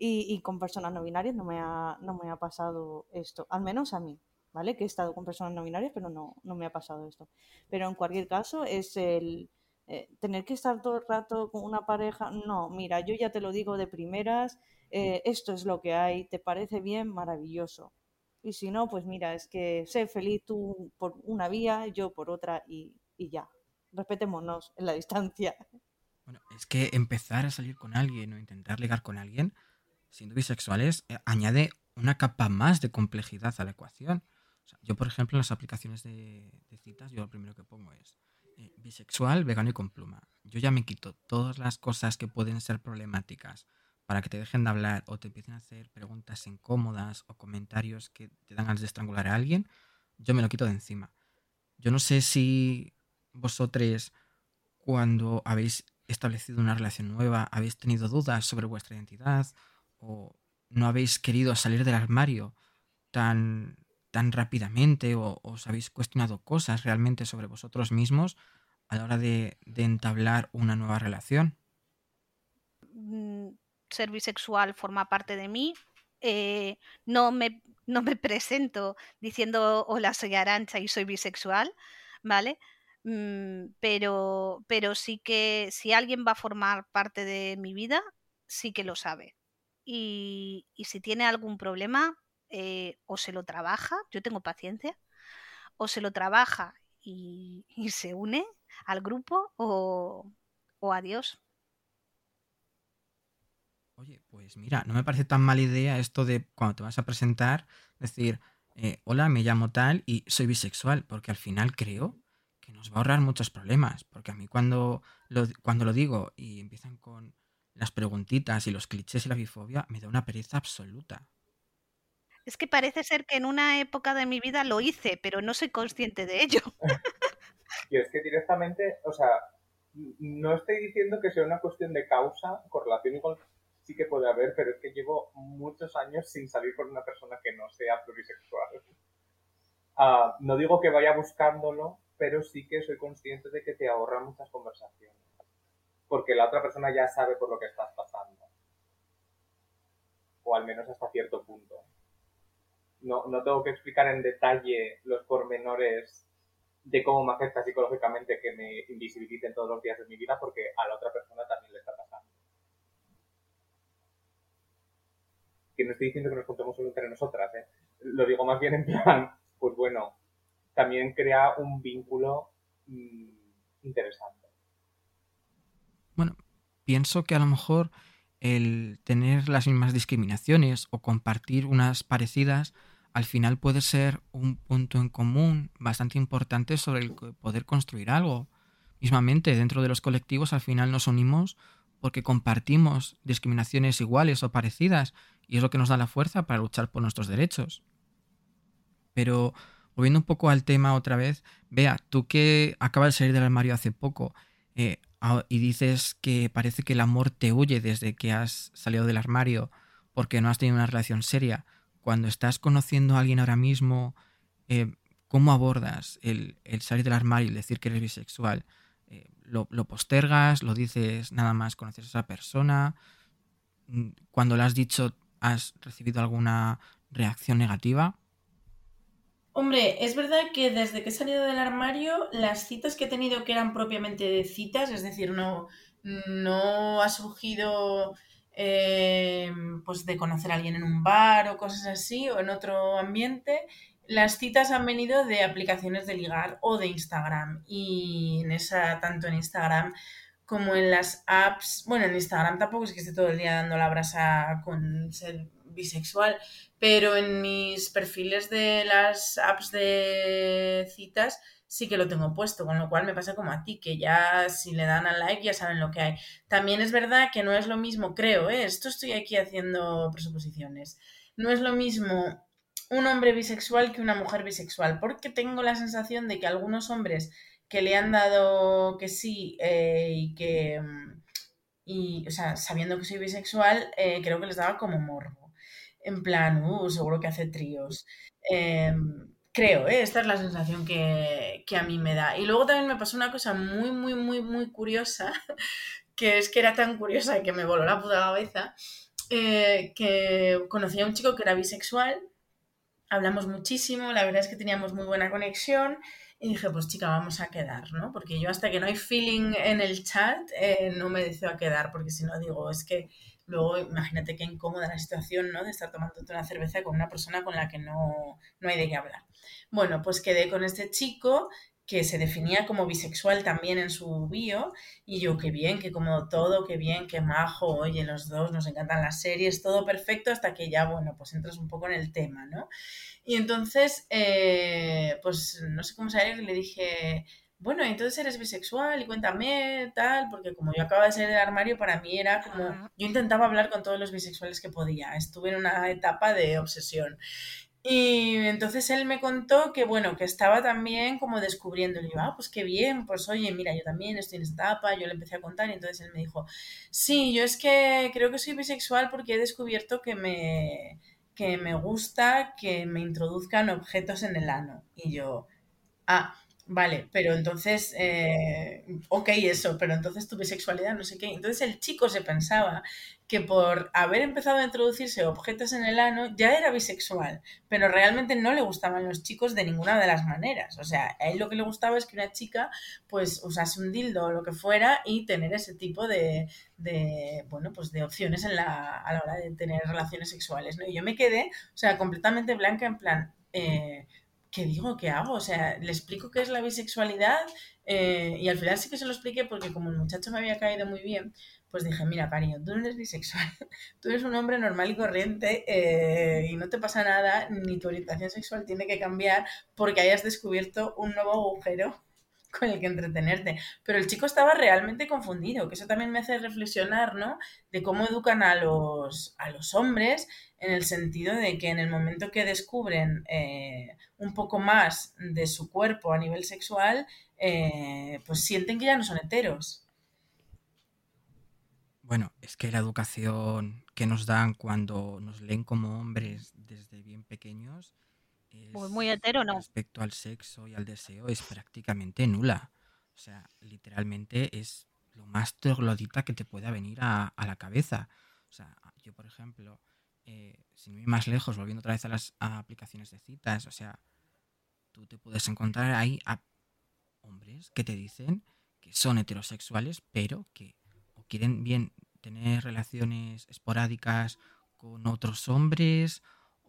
Y, con personas no binarias no me, ha, no me ha pasado esto, al menos a mí, ¿vale? Que he estado con personas no binarias, pero no, no me ha pasado esto. Pero en cualquier caso es el eh, tener que estar todo el rato con una pareja, no, mira, yo ya te lo digo de primeras, eh, esto es lo que hay, ¿te parece bien? Maravilloso. Y si no, pues mira, es que sé feliz tú por una vía, yo por otra y, y ya. Respetémonos en la distancia. Bueno, es que empezar a salir con alguien o intentar ligar con alguien siendo bisexuales eh, añade una capa más de complejidad a la ecuación. yo, por ejemplo, en las aplicaciones de, citas, yo lo primero que pongo es eh, bisexual, vegano y con pluma. Yo ya me quito todas las cosas que pueden ser problemáticas para que te dejen de hablar o te empiecen a hacer preguntas incómodas o comentarios que te dan ganas de estrangular a alguien, yo me lo quito de encima. Yo no sé si vosotros cuando habéis establecido una relación nueva habéis tenido dudas sobre vuestra identidad o no habéis querido salir del armario tan tan rápidamente o os habéis cuestionado cosas realmente sobre vosotros mismos a la hora de, entablar una nueva relación? Mm, ser bisexual forma parte de mí. Eh, no, me, no me presento diciendo hola, soy Arancha y soy bisexual, ¿vale? Mm, pero, pero sí que si alguien va a formar parte de mi vida, sí que lo sabe. Y, si tiene algún problema, eh, o se lo trabaja, yo tengo paciencia, o se lo trabaja y, se une al grupo o, o adiós. Oye, pues mira, no me parece tan mala idea esto de cuando te vas a presentar, decir, eh, hola, me llamo tal y soy bisexual, porque al final creo que nos va a ahorrar muchos problemas, porque a mí cuando cuando lo digo y empiezan con las preguntitas y los clichés y la bifobia, me da una pereza absoluta. Es que parece ser que en una época de mi vida lo hice, pero no soy consciente de ello. y es que directamente, o sea, no estoy diciendo que sea una cuestión de causa, correlación igual sí que puede haber, pero es que llevo muchos años sin salir con una persona que no sea plurisexual. Ah, no digo que vaya buscándolo, pero sí que soy consciente de que te ahorra muchas conversaciones. Porque la otra persona ya sabe por lo que estás pasando. O al menos hasta cierto punto no, no tengo que explicar en detalle los pormenores de cómo me afecta psicológicamente que me invisibilicen todos los días de mi vida porque a la otra persona también le está pasando. Que no estoy diciendo que nos contemos solo entre nosotras, ¿eh? Lo digo más bien en plan, pues bueno, también crea un vínculo mm, interesante. Pienso que a lo mejor el tener las mismas discriminaciones o compartir unas parecidas al final puede ser un punto en común bastante importante sobre el poder construir algo. Mismamente, dentro de los colectivos al final nos unimos porque compartimos discriminaciones iguales o parecidas y es lo que nos da la fuerza para luchar por nuestros derechos. Pero volviendo un poco al tema otra vez, vea, tú que acabas de salir del armario hace poco eh, y dices que parece que el amor te huye desde que has salido del armario porque no has tenido una relación seria, cuando estás conociendo a alguien ahora mismo, eh, ¿cómo abordas el, salir del armario y decir que eres bisexual? Eh, lo, postergas? ¿Lo dices nada más conocer a esa persona? Mm, cuando lo has dicho, ¿has recibido alguna reacción negativa? Hombre, es verdad que desde que he salido del armario, las citas que he tenido que eran propiamente de citas, es decir, no, no ha surgido Em, pues de conocer a alguien en un bar o cosas así o en otro ambiente, las citas han venido de aplicaciones de ligar o de Instagram. Y en esa tanto en Instagram como en las apps, bueno, en Instagram tampoco es que esté todo el día dando la brasa con ser bisexual, pero en mis perfiles de las apps de citas sí que lo tengo puesto, con lo cual me pasa como a ti, que ya si le dan al like ya saben lo que hay. También es verdad que no es lo mismo, creo, ¿eh? esto estoy aquí haciendo presuposiciones, no es lo mismo un hombre bisexual que una mujer bisexual, porque tengo la sensación de que algunos hombres que le han dado que sí eh, y que, mm, y, o sea, sabiendo que soy bisexual, eh, creo que les daba como morbo. En plan, uh, seguro que hace tríos. Em, creo, ¿eh? esta es la sensación que, que a mí me da. Y luego también me pasó una cosa muy, muy, muy, muy curiosa, que es que era tan curiosa que me voló la puta cabeza, eh, que conocí a un chico que era bisexual, hablamos muchísimo, la verdad es que teníamos muy buena conexión y dije, pues chica, vamos a quedar, ¿no? Porque yo hasta que no hay feeling en el chat eh, no me decido a quedar, porque si no digo, es que luego imagínate qué incómoda la situación, ¿no? De estar tomando una cerveza con una persona con la que no, no hay de qué hablar. Bueno, pues quedé con este chico que se definía como bisexual también en su bio, y yo, qué bien, qué como todo, qué bien, qué majo, oye, los dos nos encantan las series, todo perfecto, hasta que ya, bueno, pues entras un poco en el tema, ¿no? Y entonces, eh, pues no sé cómo salir, le dije, bueno, entonces eres bisexual y cuéntame, tal, porque como yo acababa de salir del armario, para mí era como, yo intentaba hablar con todos los bisexuales que podía, estuve en una etapa de obsesión. Y entonces él me contó que, bueno, que estaba también como descubriendo. Y yo, ah, pues qué bien, pues oye, mira, yo también estoy en esta etapa. Yo le empecé a contar y entonces él me dijo, sí, yo es que creo que soy bisexual porque he descubierto que me, que me gusta que me introduzcan objetos en el ano. Y yo, ah, vale, pero entonces, eh, ok, eso, pero entonces tu bisexualidad, no sé qué. Entonces el chico se pensaba que por haber empezado a introducirse objetos en el ano ya era bisexual, pero realmente no le gustaban los chicos de ninguna de las maneras. O sea, a él lo que le gustaba es que una chica pues usase un dildo o lo que fuera y tener ese tipo de, de bueno, pues de opciones en la, a la hora de tener relaciones sexuales, ¿no? Y yo me quedé, o sea, completamente blanca en plan... Eh, ¿qué digo? ¿Qué hago? O sea, le explico qué es la bisexualidad eh, y al final sí que se lo expliqué porque como el muchacho me había caído muy bien, pues dije, mira, cariño, tú no eres bisexual, tú eres un hombre normal y corriente eh, y no te pasa nada, ni tu orientación sexual tiene que cambiar porque hayas descubierto un nuevo agujero con el que entretenerte. Pero el chico estaba realmente confundido, que eso también me hace reflexionar, ¿no? De cómo educan a los, a los hombres en el sentido de que en el momento que descubren eh, un poco más de su cuerpo a nivel sexual, eh, pues sienten que ya no son heteros. Bueno, es que la educación que nos dan cuando nos leen como hombres desde bien pequeños muy, muy hetero, no. respecto al sexo y al deseo es prácticamente nula. O sea, literalmente es lo más troglodita que te pueda venir a, la cabeza. O sea, yo, por ejemplo, eh, sin ir más lejos, volviendo otra vez a las aplicaciones de citas, o sea, tú te puedes encontrar ahí a hombres que te dicen que son heterosexuales, pero que o quieren bien tener relaciones esporádicas con otros hombres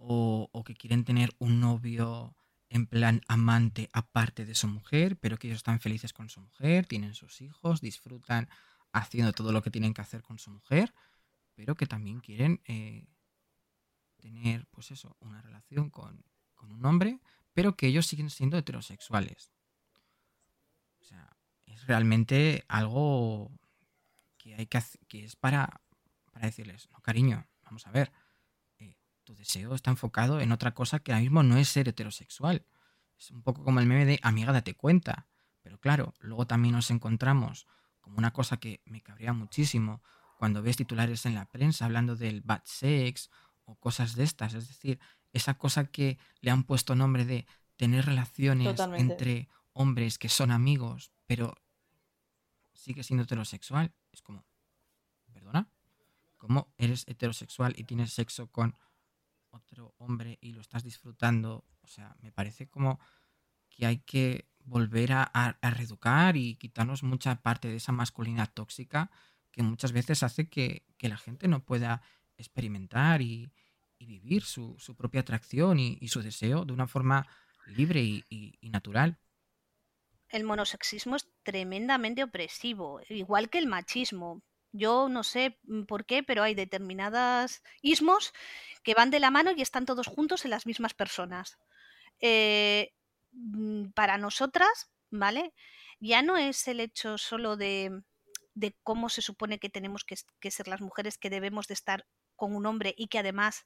o, que quieren tener un novio en plan amante aparte de su mujer, pero que ellos están felices con su mujer, tienen sus hijos, disfrutan haciendo todo lo que tienen que hacer con su mujer, pero que también quieren eh, tener, pues eso, una relación con, con, un hombre, pero que ellos siguen siendo heterosexuales. O sea, es realmente algo que hay que que es para, para decirles, no cariño, vamos a ver, tu deseo está enfocado en otra cosa que ahora mismo no es ser heterosexual. Es un poco como el meme de amiga, date cuenta. Pero claro, luego también nos encontramos como una cosa que me cabrea muchísimo cuando ves titulares en la prensa hablando del bad sex o cosas de estas. Es decir, esa cosa que le han puesto nombre de tener relaciones entre hombres que son amigos, pero sigue siendo heterosexual. Es como, ¿perdona? ¿Cómo eres heterosexual y tienes sexo con otro hombre y lo estás disfrutando, o sea, me parece como que hay que volver a, reeducar y quitarnos mucha parte de esa masculinidad tóxica que muchas veces hace que, la gente no pueda experimentar y, vivir su, propia atracción y, su deseo de una forma libre y, natural. El monosexismo es tremendamente opresivo, igual que el machismo. Yo no sé mm, por qué, pero hay determinadas ismos que van de la mano y están todos juntos en las mismas personas. Eh, mm, para nosotras, ¿vale? Ya no es el hecho solo de, cómo se supone que tenemos que, ser las mujeres que debemos de estar con un hombre y que además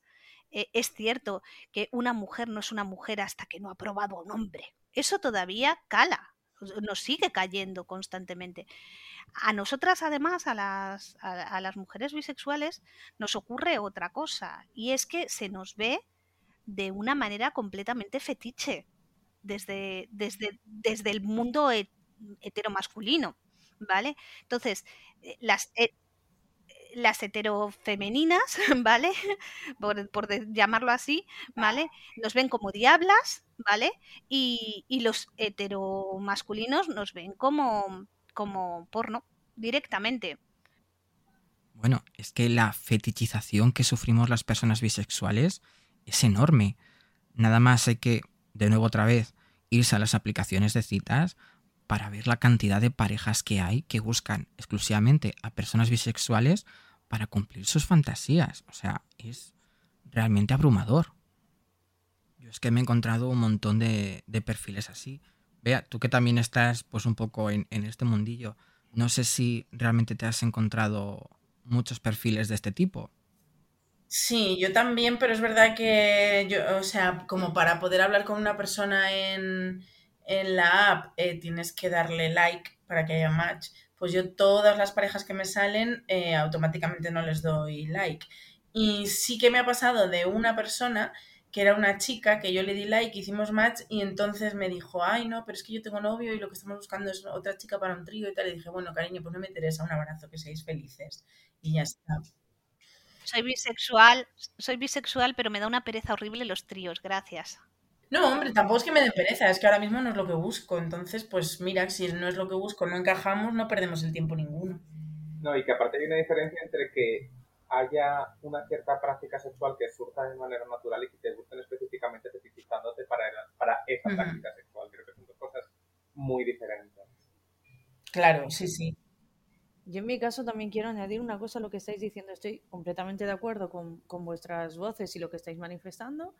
eh, es cierto que una mujer no es una mujer hasta que no ha probado un hombre. Eso todavía cala, nos sigue cayendo constantemente. A nosotras, además, a las, a, las mujeres bisexuales, nos ocurre otra cosa, y es que se nos ve de una manera completamente fetiche desde, desde, desde el mundo heteromasculino, ¿vale? Entonces, eh, las, eh, las heterofemeninas, ¿vale? Por, por, llamarlo así, ¿vale? Nos ven como diablas, ¿vale? Y, y los heteromasculinos nos ven como, como porno directamente. Bueno, es que la fetichización que sufrimos las personas bisexuales es enorme. Nada más hay que, de nuevo otra vez, irse a las aplicaciones de citas para ver la cantidad de parejas que hay que buscan exclusivamente a personas bisexuales para cumplir sus fantasías. O sea, es realmente abrumador. Yo es que me he encontrado un montón de, perfiles así. Vea, tú que también estás pues un poco en, este mundillo, no sé si realmente te has encontrado muchos perfiles de este tipo. Sí, yo también, pero es verdad que yo, o sea, como para poder hablar con una persona en, en la app eh, tienes que darle like para que haya match, pues yo todas las parejas que me salen eh, automáticamente no les doy like. Y sí que me ha pasado de una persona que era una chica que yo le di like, hicimos match y entonces me dijo, ay no, pero es que yo tengo novio y lo que estamos buscando es otra chica para un trío y tal. Y dije, bueno, cariño, pues no me interesa, un abrazo, que seáis felices. Y ya está. Soy bisexual, soy bisexual, pero me da una pereza horrible los tríos, gracias. No, hombre, tampoco es que me dé pereza, es que ahora mismo no es lo que busco. Entonces, pues mira, si no es lo que busco, no encajamos, no perdemos el tiempo ninguno. No, y que aparte hay una diferencia entre que haya una cierta práctica sexual que surja de manera natural y que te gusten específicamente fetichizándote para, para esa práctica sexual. Creo que son dos cosas muy diferentes. Claro, sí, sí. Yo en mi caso también quiero añadir una cosa a lo que estáis diciendo. Estoy completamente de acuerdo con, con vuestras voces y lo que estáis manifestando.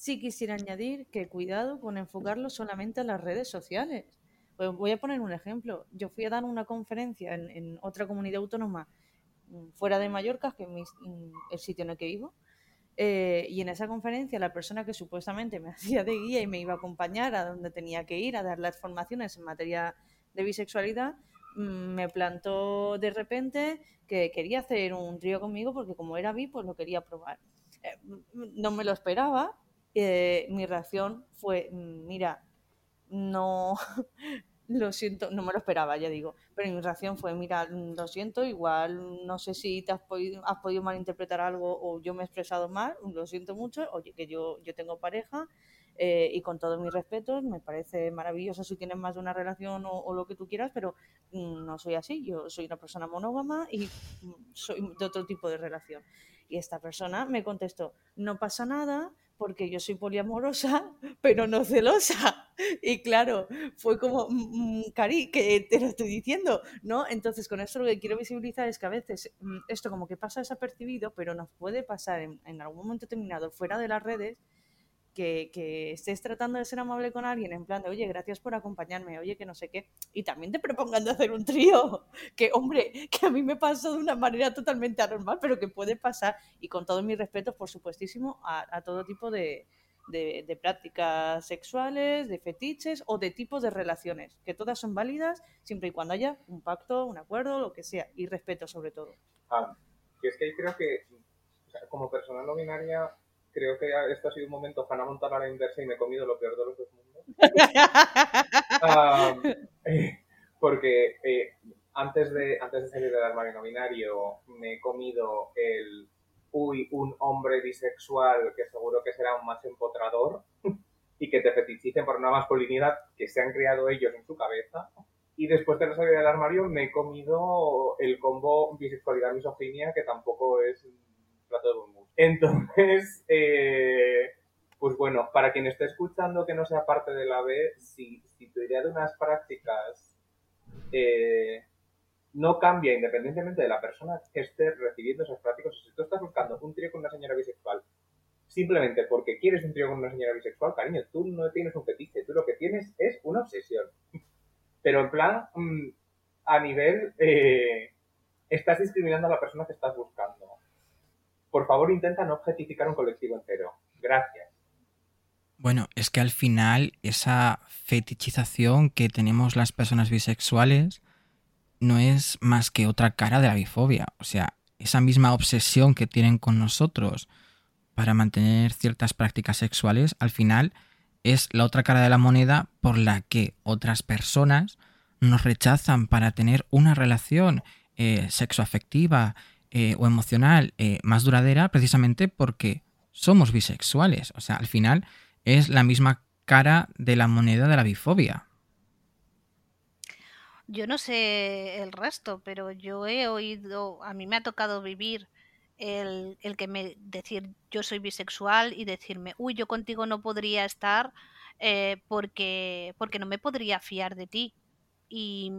Sí quisiera añadir que cuidado con enfocarlo solamente a las redes sociales. Pues voy a poner un ejemplo. Yo fui a dar una conferencia en, otra comunidad autónoma mm, fuera de Mallorca, que es mm, el sitio en el que vivo, eh, y en esa conferencia la persona que supuestamente me hacía de guía y me iba a acompañar a donde tenía que ir a dar las formaciones en materia de bisexualidad, mm, me plantó de repente que quería hacer un trío conmigo porque como era bi, pues lo quería probar. Eh, no me lo esperaba, eh, mi reacción fue, mm, mira, no, lo siento, no me lo esperaba, ya digo, pero mi reacción fue, mira, mm, lo siento, igual no sé si te has podido, has podido malinterpretar algo o yo me he expresado mal, lo siento mucho, oye, que yo, yo tengo pareja eh, y con todos mis respetos, me parece maravilloso si tienes más de una relación o, lo que tú quieras, pero mm, no soy así, yo soy una persona monógama y soy de otro tipo de relación. Y esta persona me contestó, no pasa nada, porque yo soy poliamorosa, pero no celosa. Y claro, fue como, mm, mm, Cari, que te lo estoy diciendo, ¿no? Entonces, con esto lo que quiero visibilizar es que a veces mm, esto como que pasa desapercibido, pero nos puede pasar en, en algún momento determinado fuera de las redes que, estés tratando de ser amable con alguien en plan de, oye, gracias por acompañarme, oye, que no sé qué, y también te propongan de hacer un trío, que hombre, que a mí me pasó de una manera totalmente anormal, pero que puede pasar, y con todos mis respetos, por supuestísimo, a, todo tipo de, de, prácticas sexuales, de fetiches o de tipos de relaciones, que todas son válidas siempre y cuando haya un pacto, un acuerdo, lo que sea, y respeto sobre todo. Ah, y es que creo que, como persona no binaria, creo que esto ha sido un momento Hannah Montana a la inversa y me he comido lo peor de los dos mundos. Eh, porque eh, antes, de, antes de salir del armario no binario me he comido el uy, un hombre bisexual que seguro que será un más empotrador y que te fetichicen por una masculinidad que se han creado ellos en su cabeza. Y después de salir del armario me he comido el combo bisexualidad-misoginia que tampoco es un plato de buen entonces, eh, pues bueno, para quien esté escuchando que no sea parte de la B, si, si tu idea de unas prácticas eh, no cambia independientemente de la persona que esté recibiendo esas prácticas, si tú estás buscando un trío con una señora bisexual simplemente porque quieres un trío con una señora bisexual, cariño, tú no tienes un fetiche, tú lo que tienes es una obsesión. Pero en plan, mm, a nivel, eh, estás discriminando a la persona que estás buscando. Por favor intenta no objetificar un colectivo entero. Gracias. Bueno, es que al final esa fetichización que tenemos las personas bisexuales no es más que otra cara de la bifobia. O sea, esa misma obsesión que tienen con nosotros para mantener ciertas prácticas sexuales, al final es la otra cara de la moneda por la que otras personas nos rechazan para tener una relación eh, sexoafectiva eh, o emocional eh, más duradera precisamente porque somos bisexuales. O sea, al final es la misma cara de la moneda de la bifobia. Yo no sé el resto, pero yo he oído, a mí me ha tocado vivir el, el, que me decir yo soy bisexual y decirme, uy, yo contigo no podría estar eh, porque, porque no me podría fiar de ti. Y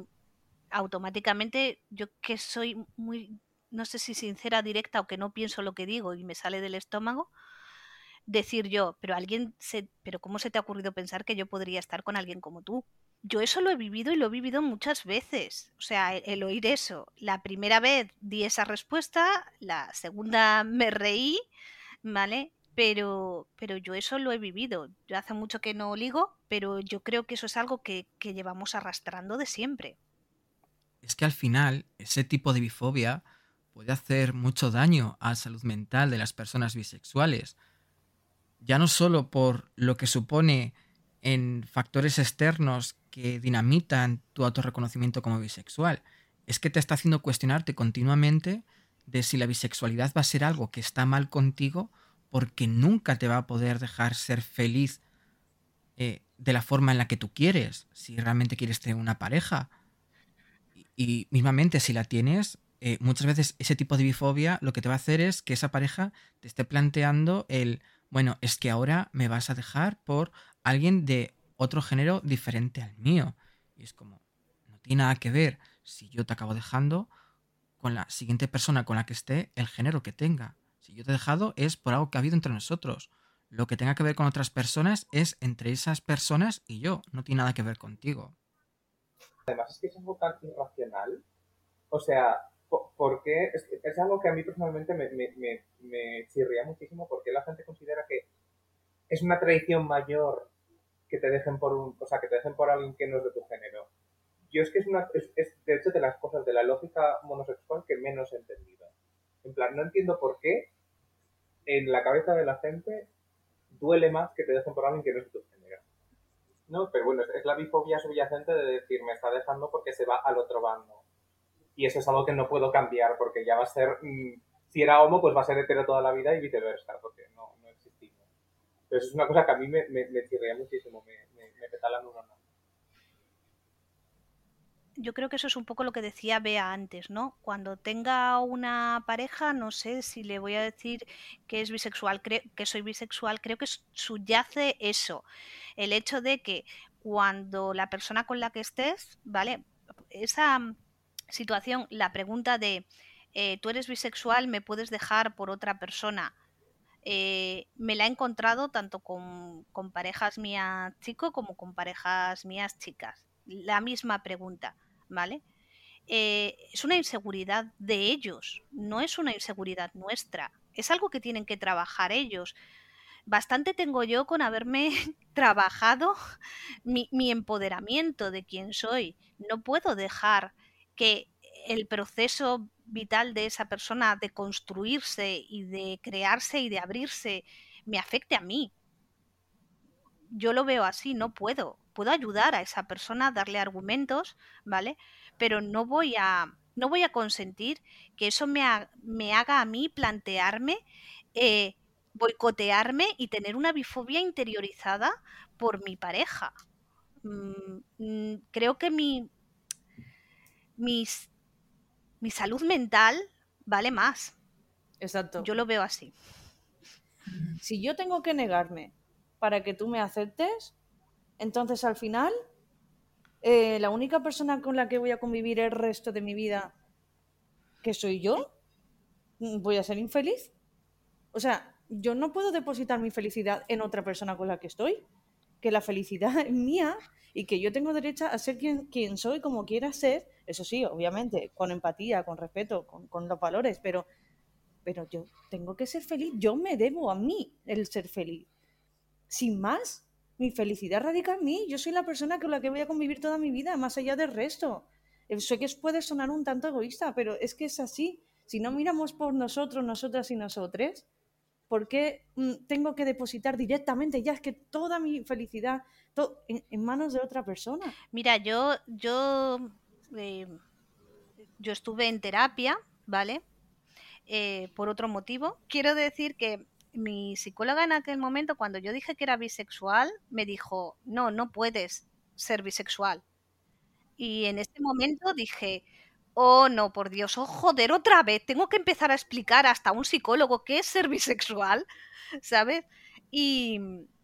automáticamente yo que soy muy, no sé si sincera, directa o que no pienso lo que digo y me sale del estómago, decir yo, pero alguien se, pero ¿cómo se te ha ocurrido pensar que yo podría estar con alguien como tú? Yo eso lo he vivido y lo he vivido muchas veces. O sea, el, oír eso. La primera vez di esa respuesta, la segunda me reí, ¿vale? Pero, pero yo eso lo he vivido. Yo hace mucho que no ligo, pero yo creo que eso es algo que, que llevamos arrastrando de siempre. Es que al final, ese tipo de bifobia puede hacer mucho daño a la salud mental de las personas bisexuales ya no solo por lo que supone en factores externos que dinamitan tu autorreconocimiento como bisexual, es que te está haciendo cuestionarte continuamente de si la bisexualidad va a ser algo que está mal contigo porque nunca te va a poder dejar ser feliz eh, de la forma en la que tú quieres, si realmente quieres tener una pareja. Y, y mismamente si la tienes, eh, muchas veces ese tipo de bifobia lo que te va a hacer es que esa pareja te esté planteando el bueno, es que ahora me vas a dejar por alguien de otro género diferente al mío. Y es como, no tiene nada que ver si yo te acabo dejando con la siguiente persona con la que esté, el género que tenga. Si yo te he dejado es por algo que ha habido entre nosotros. Lo que tenga que ver con otras personas es entre esas personas y yo, no tiene nada que ver contigo. Además es que es algo tan irracional. O sea, porque es, es, algo que a mí personalmente me, me, me, me, chirría muchísimo porque la gente considera que es una tradición mayor que te dejen por un, o sea, que te dejen por alguien que no es de tu género. Yo es que es una, es, es de hecho de las cosas de la lógica monosexual que menos he entendido. En plan, no entiendo por qué en la cabeza de la gente duele más que te dejen por alguien que no es de tu género. No, pero bueno, es la bifobia subyacente de decir me está dejando porque se va al otro bando y eso es algo que no puedo cambiar porque ya va a ser, mmm, si era homo, pues va a ser hetero toda la vida y viceversa, porque no, no existimos. Pero eso es una cosa que a mí me, me, me muchísimo, me, me, me peta la neurona. Yo creo que eso es un poco lo que decía Bea antes, ¿no? Cuando tenga una pareja, no sé si le voy a decir que es bisexual, que soy bisexual, creo que subyace eso, el hecho de que cuando la persona con la que estés, ¿vale? Esa situación, la pregunta de eh, tú eres bisexual, me puedes dejar por otra persona. Eh, me la he encontrado tanto con, con, parejas mías chico como con parejas mías chicas. La misma pregunta, ¿vale? Eh, es una inseguridad de ellos, no es una inseguridad nuestra. Es algo que tienen que trabajar ellos. Bastante tengo yo con haberme trabajado mi, mi empoderamiento de quién soy. No puedo dejar que el proceso vital de esa persona de construirse y de crearse y de abrirse me afecte a mí. Yo lo veo así, no puedo. Puedo ayudar a esa persona, darle argumentos, ¿vale? Pero no voy a, no voy a consentir que eso me, me haga a mí plantearme, eh, boicotearme y tener una bifobia interiorizada por mi pareja. Mm, mm, creo que mi, mis, mi salud mental vale más. Exacto. Yo lo veo así. Si yo tengo que negarme para que tú me aceptes, entonces al final eh, la única persona con la que voy a convivir el resto de mi vida, que soy yo, voy a ser infeliz. O sea, yo no puedo depositar mi felicidad en otra persona con la que estoy. Que la felicidad es mía y que yo tengo derecho a ser quien, quien soy, como quiera ser, eso sí, obviamente, con empatía, con respeto, con, los valores, pero pero yo tengo que ser feliz, yo me debo a mí el ser feliz. Sin más, mi felicidad radica en mí, yo soy la persona con la que voy a convivir toda mi vida, más allá del resto. Sé que puede sonar un tanto egoísta, pero es que es así. Si no miramos por nosotros, nosotras y nosotres, ¿por qué mm, tengo que depositar directamente ya es que toda mi felicidad en, manos de otra persona? Mira, yo, yo, eh, yo estuve en terapia, ¿vale? Eh, por otro motivo. Quiero decir que mi psicóloga en aquel momento, cuando yo dije que era bisexual, me dijo, no, no puedes ser bisexual. Y en ese momento dije, oh no, por Dios, oh joder, otra vez, tengo que empezar a explicar hasta a un psicólogo qué es ser bisexual, ¿sabes? Y,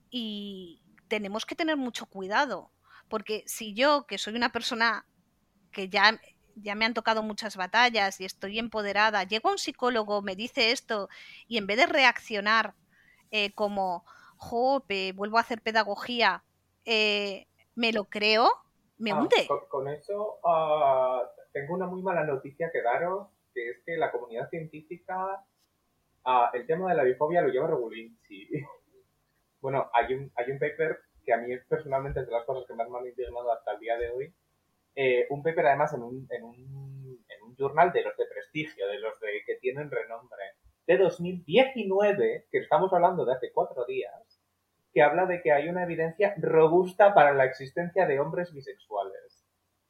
y tenemos que tener mucho cuidado, porque si yo, que soy una persona que ya ya me han tocado muchas batallas y estoy empoderada, llego a un psicólogo, me dice esto y en vez de reaccionar eh, como, jope, vuelvo a hacer pedagogía, eh, me lo creo, me Ah, hunde. con, con eso ah, tengo una muy mala noticia que daros, que es que la comunidad científica, ah, el tema de la bifobia lo lleva Regulinchi. Bueno, hay un, hay un paper que a mí es personalmente entre las cosas que más me han indignado hasta el día de hoy. Eh, un paper además en un, en, un, en un journal de los de prestigio, de los de que tienen renombre, de 2019, que estamos hablando de hace cuatro días, que habla de que hay una evidencia robusta para la existencia de hombres bisexuales.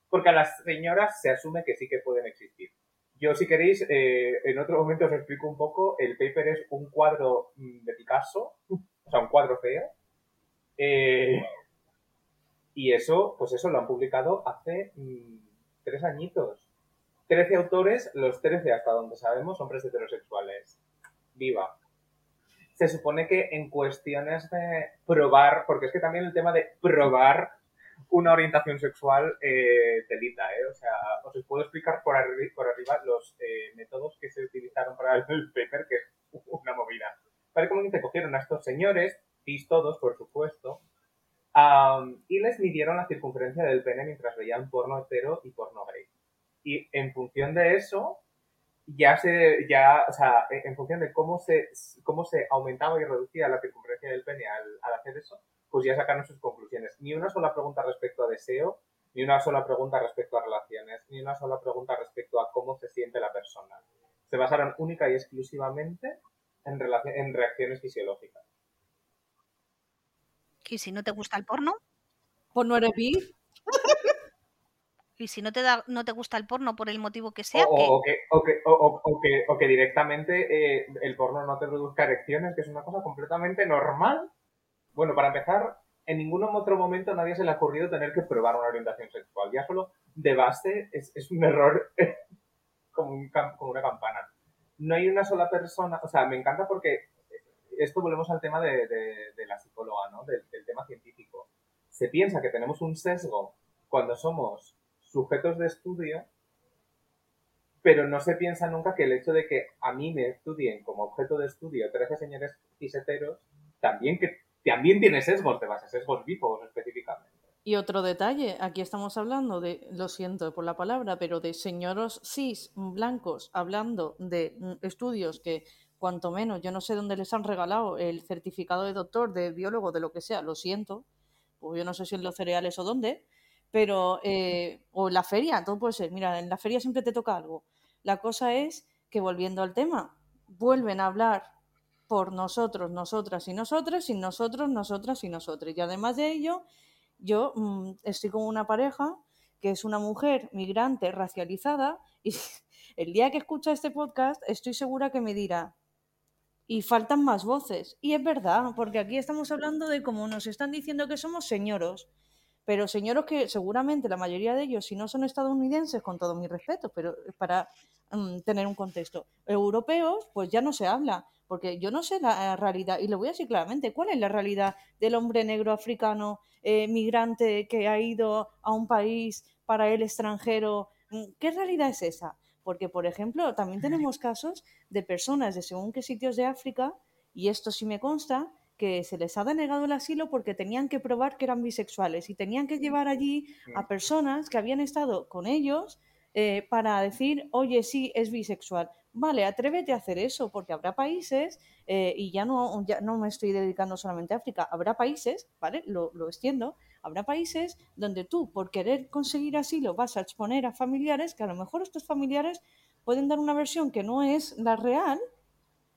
Porque a las señoras se asume que sí que pueden existir. Yo, si queréis, eh, en otro momento os explico un poco. El paper es un cuadro mm, de Picasso, o sea, un cuadro feo. Eh, y eso, pues eso lo han publicado hace mm, tres añitos. Trece autores, los trece hasta donde sabemos, hombres heterosexuales. Viva se supone que en cuestiones de probar, porque es que también el tema de probar una orientación sexual eh, telita, ¿eh? O sea, os puedo explicar por, arri por arriba los eh, métodos que se utilizaron para el paper, que es una movida. Vale, como que cogieron a estos señores, cis todos, por supuesto, um, y les midieron la circunferencia del pene mientras veían porno hetero y porno gay. Y en función de eso, ya se, ya, o sea, en función de cómo se, cómo se aumentaba y reducía la circunferencia del pene al, al hacer eso, pues ya sacaron sus conclusiones. Ni una sola pregunta respecto a deseo, ni una sola pregunta respecto a relaciones, ni una sola pregunta respecto a cómo se siente la persona. Se basaron única y exclusivamente en, en reacciones fisiológicas. ¿Y si no te gusta el porno? Pues no eres bi. ¿Y si no te, da, no te gusta el porno por el motivo que sea? O, que, o, que, o, o, que, o que directamente eh, el porno no te produzca erecciones, que es una cosa completamente normal. Bueno, para empezar, en ningún otro momento a nadie se le ha ocurrido tener que probar una orientación sexual. Ya solo de base es, es un error como, un, como una campana. No hay una sola persona, o sea, me encanta porque esto volvemos al tema de, de, de la psicóloga, ¿no? Del, tema científico. Se piensa que tenemos un sesgo cuando somos sujetos de estudio, pero no se piensa nunca que el hecho de que a mí me estudien como objeto de estudio 13 señores ciseteros, también que también tiene sesgos, te vas a sesgos bifobos específicamente. Y otro detalle, aquí estamos hablando de, lo siento por la palabra, pero de señoros cis blancos hablando de estudios que cuanto menos, yo no sé dónde les han regalado el certificado de doctor, de biólogo, de lo que sea, lo siento, pues yo no sé si en los cereales o dónde, pero eh, o en la feria, todo puede ser. Mira, en la feria siempre te toca algo. La cosa es que volviendo al tema, vuelven a hablar por nosotros, nosotras y nosotras, sin nosotros, nosotras y nosotros. Y además de ello, yo mmm, estoy con una pareja que es una mujer migrante racializada y el día que escucha este podcast estoy segura que me dirá, y faltan más voces. Y es verdad, porque aquí estamos hablando de cómo nos están diciendo que somos señoros pero señoros que seguramente la mayoría de ellos, si no son estadounidenses, con todo mi respeto, pero para um, tener un contexto, europeos, pues ya no se habla, porque yo no sé la realidad, y lo voy a decir claramente, ¿cuál es la realidad del hombre negro africano, eh, migrante que ha ido a un país para el extranjero? ¿Qué realidad es esa? Porque, por ejemplo, también tenemos casos de personas de según qué sitios de África, y esto sí me consta, que se les ha denegado el asilo porque tenían que probar que eran bisexuales y tenían que llevar allí a personas que habían estado con ellos eh, para decir, oye, sí, es bisexual. vale, atrévete a hacer eso, porque habrá países, eh, y ya no, ya no me estoy dedicando solamente a África, habrá países, ¿vale? Lo, lo extiendo, habrá países donde tú, por querer conseguir asilo, vas a exponer a familiares que a lo mejor estos familiares pueden dar una versión que no es la real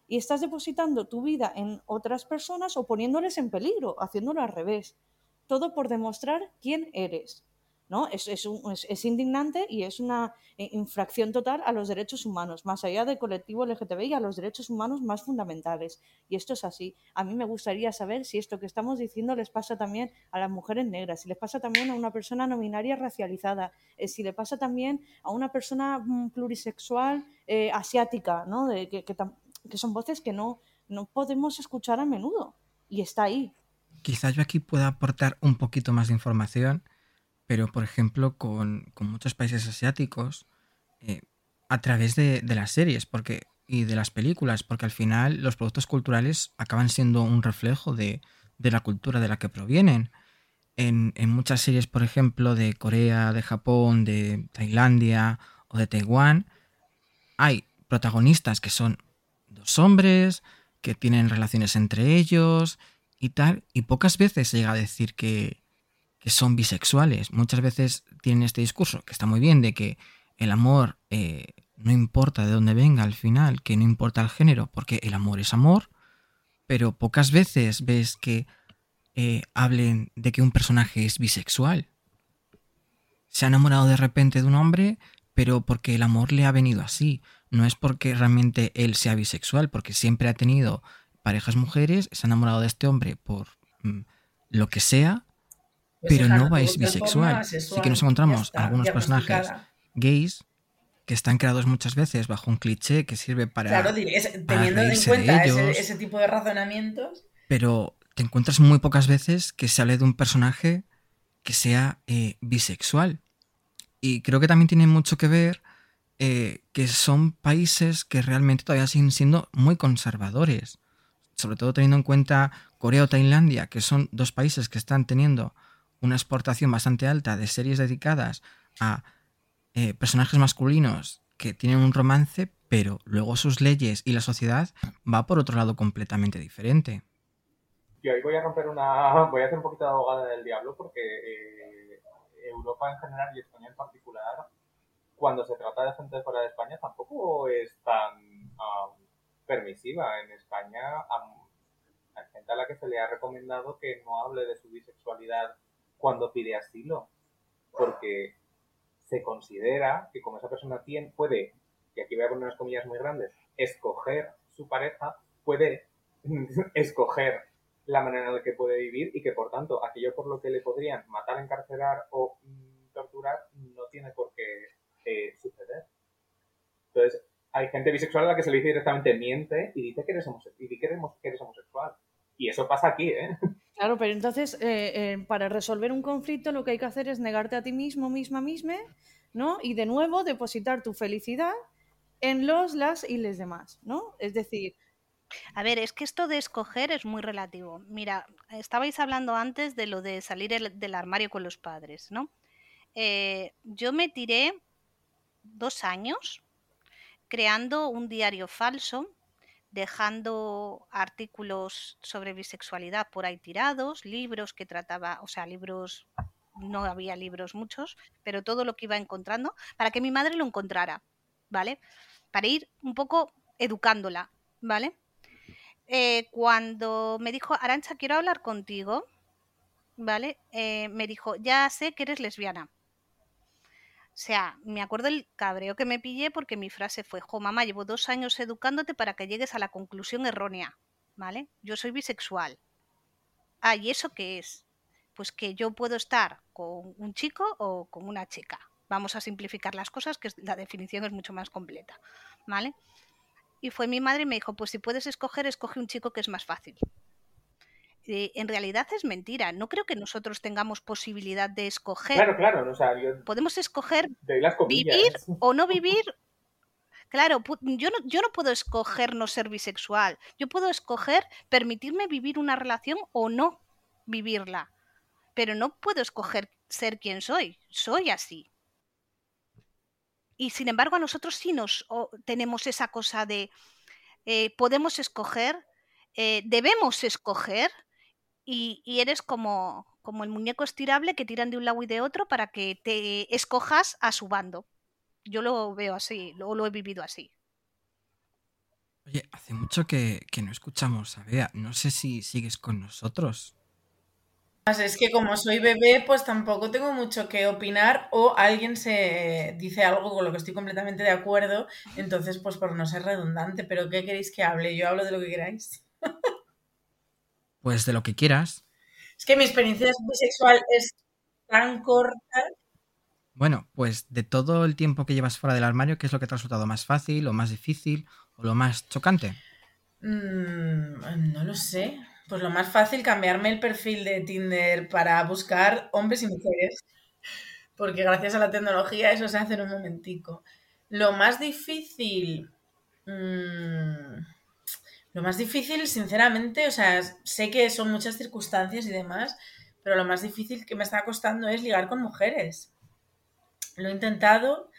y estás depositando tu vida en otras personas o poniéndoles en peligro, haciéndolo al revés. Todo por demostrar quién eres. ¿No? Es, un- es- indignante y es una eh, infracción total a los derechos humanos, más allá del colectivo LGTBI, a los derechos humanos más fundamentales. Y esto es así. A mí me gustaría saber si esto que estamos diciendo les pasa también a las mujeres negras, si les pasa también a una persona no binaria racializada, eh, si le pasa también a una persona mm, plurisexual eh, asiática, ¿no? Que, que son voces que no, no podemos escuchar a menudo. Y está ahí. Quizás yo aquí pueda aportar un poquito más de información, pero por ejemplo con, con muchos países asiáticos, eh, a través de, de las series porque, y de las películas, porque al final los productos culturales acaban siendo un reflejo de, de la cultura de la que provienen. En, en muchas series, por ejemplo, de Corea, de Japón, de Tailandia o de Taiwán, hay protagonistas que son dos hombres, que tienen relaciones entre ellos y tal, y pocas veces se llega a decir que, que son bisexuales. Muchas veces tienen este discurso, que está muy bien, de que el amor eh, no importa de dónde venga al final, que no importa el género, porque el amor es amor, pero pocas veces ves que eh, hablen de que un personaje es bisexual. Se ha enamorado de repente de un hombre, pero porque el amor le ha venido así. No es porque realmente él sea bisexual, porque siempre ha tenido parejas mujeres, se ha enamorado de este hombre por mm, lo que sea, pero hija, no es bisexual. Sí asexual, que nos encontramos algunos personajes gays que están creados muchas veces bajo un cliché que sirve para, Claro, para teniendo en cuenta ese tipo de razonamientos, pero te encuentras muy pocas veces que se hable de un personaje que sea eh, bisexual. Y creo que también tiene mucho que ver eh, que son países que realmente todavía siguen siendo muy conservadores. Sobre todo teniendo en cuenta Corea o Tailandia, que son dos países que están teniendo una exportación bastante alta de series dedicadas a eh, personajes masculinos que tienen un romance, pero luego sus leyes y la sociedad va por otro lado completamente diferente. Yo ahí voy a romper una. Voy a hacer un poquito de abogada del diablo porque eh, Europa en general y España en particular, cuando se trata de gente fuera de España, tampoco es tan um, permisiva. En España hay gente a la que se le ha recomendado que no hable de su bisexualidad cuando pide asilo, porque se considera que como esa persona tiene, puede, y aquí voy a poner unas comillas muy grandes, escoger su pareja, puede escoger la manera en la que puede vivir y que por tanto aquello por lo que le podrían matar, encarcelar o mm, torturar no tiene por qué eh, suceder. Entonces, hay gente bisexual a la que se le dice directamente miente y dice que eres, homose- y que eres, que eres homosexual. Y eso pasa aquí, ¿eh? Claro, pero entonces eh, eh, para resolver un conflicto lo que hay que hacer es negarte a ti mismo, misma, misma, ¿no? Y de nuevo depositar tu felicidad en los, las y les demás, ¿no? Es decir, A ver, es que esto de escoger es muy relativo. Mira, estabais hablando antes de lo de salir el- del armario con los padres, ¿no? Eh, yo me tiré dos años creando un diario falso, dejando artículos sobre bisexualidad por ahí tirados, libros que trataba, o sea, libros, no había libros muchos, pero todo lo que iba encontrando, para que mi madre lo encontrara, ¿vale? Para ir un poco educándola, ¿vale? eh, cuando me dijo, Arancha, quiero hablar contigo, ¿vale? Eh, me dijo, ya sé que eres lesbiana. O sea, me acuerdo el cabreo que me pillé porque mi frase fue, jo, mamá, llevo dos años educándote para que llegues a la conclusión errónea, ¿vale? Yo soy bisexual. Ah, ¿y eso qué es? Pues que yo puedo estar con un chico o con una chica. Vamos a simplificar las cosas, que la definición es mucho más completa, ¿vale? Y fue mi madre y me dijo, pues si puedes escoger, escoge un chico que es más fácil. Eh, en realidad es mentira. No creo que nosotros tengamos posibilidad de escoger. Claro, claro, o sea, yo Podemos escoger vivir o no vivir. Claro, yo no, yo no puedo escoger no ser bisexual. Yo puedo escoger permitirme vivir una relación o no vivirla. Pero no puedo escoger ser quien soy. Soy así. y sin embargo a nosotros sí nos tenemos esa cosa de eh, podemos escoger, eh, debemos escoger y, eres como, como el muñeco estirable que tiran de un lado y de otro para que te escojas a su bando. Yo lo veo así, lo, lo he vivido así. Oye, hace mucho que, que no escuchamos a Bea. No sé si sigues con nosotros. Es que como soy bebé, pues tampoco tengo mucho que opinar o alguien se dice algo con lo que estoy completamente de acuerdo, entonces pues por no ser redundante, pero ¿qué queréis que hable? Yo hablo de lo que queráis. Pues de lo que quieras. Es que mi experiencia bisexual es tan corta. Bueno, pues de todo el tiempo que llevas fuera del armario, ¿qué es lo que te ha resultado más fácil o más difícil o lo más chocante? Mm, no lo sé. Pues lo más fácil, cambiarme el perfil de Tinder para buscar hombres y mujeres. Porque gracias a la tecnología eso se hace en un momentico. Lo más difícil. Mm, lo más difícil, sinceramente, o sea, sé que son muchas circunstancias y demás, pero lo más difícil que me está costando es ligar con mujeres. Lo he intentado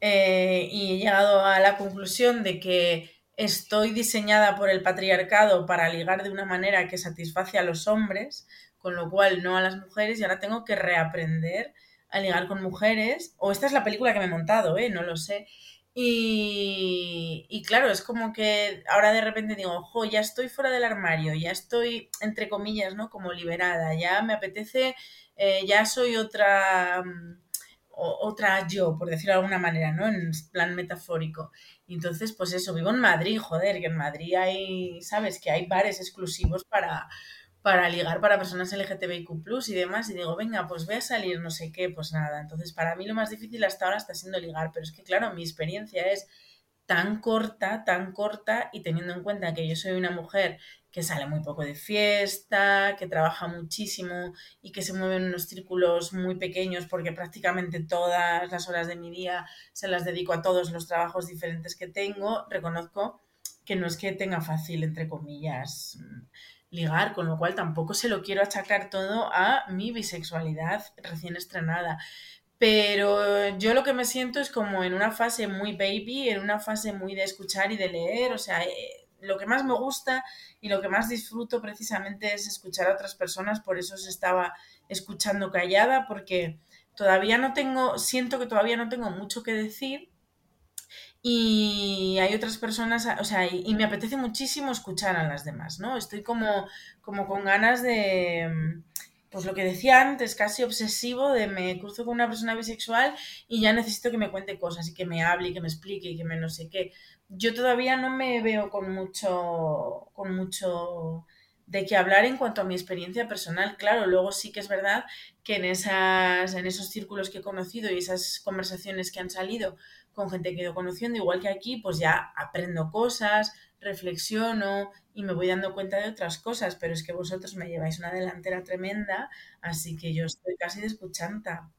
eh, y he llegado a la conclusión de que estoy diseñada por el patriarcado para ligar de una manera que satisface a los hombres, con lo cual no a las mujeres, y ahora tengo que reaprender a ligar con mujeres, o esta es la película que me he montado, ¿eh? no lo sé. Y, y claro, es como que ahora de repente digo, ojo, ya estoy fuera del armario, ya estoy, entre comillas, ¿no? Como liberada, ya me apetece, eh, ya soy otra mm, otra yo, por decirlo de alguna manera, ¿no? En plan metafórico. Entonces, pues eso, vivo en Madrid, joder, que en Madrid hay, ¿sabes? Que hay bares exclusivos para, para ligar para personas LGTBIQ y demás. Y digo, venga, pues voy a salir, no sé qué, pues nada. Entonces, para mí lo más difícil hasta ahora está siendo ligar. Pero es que, claro, mi experiencia es tan corta, tan corta, y teniendo en cuenta que yo soy una mujer que sale muy poco de fiesta, que trabaja muchísimo y que se mueve en unos círculos muy pequeños porque prácticamente todas las horas de mi día se las dedico a todos los trabajos diferentes que tengo, reconozco que no es que tenga fácil, entre comillas, ligar, con lo cual tampoco se lo quiero achacar todo a mi bisexualidad recién estrenada. Pero yo lo que me siento es como en una fase muy baby, en una fase muy de escuchar y de leer, o sea, eh, lo que más me gusta y lo que más disfruto precisamente es escuchar a otras personas, por eso os estaba escuchando callada, porque todavía no tengo, siento que todavía no tengo mucho que decir y hay otras personas, o sea, y, me apetece muchísimo escuchar a las demás, ¿no? Estoy como, como con ganas de pues lo que decía antes, casi obsesivo de me cruzo con una persona bisexual y ya necesito que me cuente cosas y que me hable y que me explique y que me no sé qué. Yo todavía no me veo con mucho, con mucho de qué hablar en cuanto a mi experiencia personal. Claro, luego sí que es verdad que en, esas, en esos círculos que he conocido y esas conversaciones que han salido con gente que he ido conociendo, igual que aquí, pues ya aprendo cosas, reflexiono y me voy dando cuenta de otras cosas, pero es que vosotros me lleváis una delantera tremenda, así que yo estoy casi de escuchanta.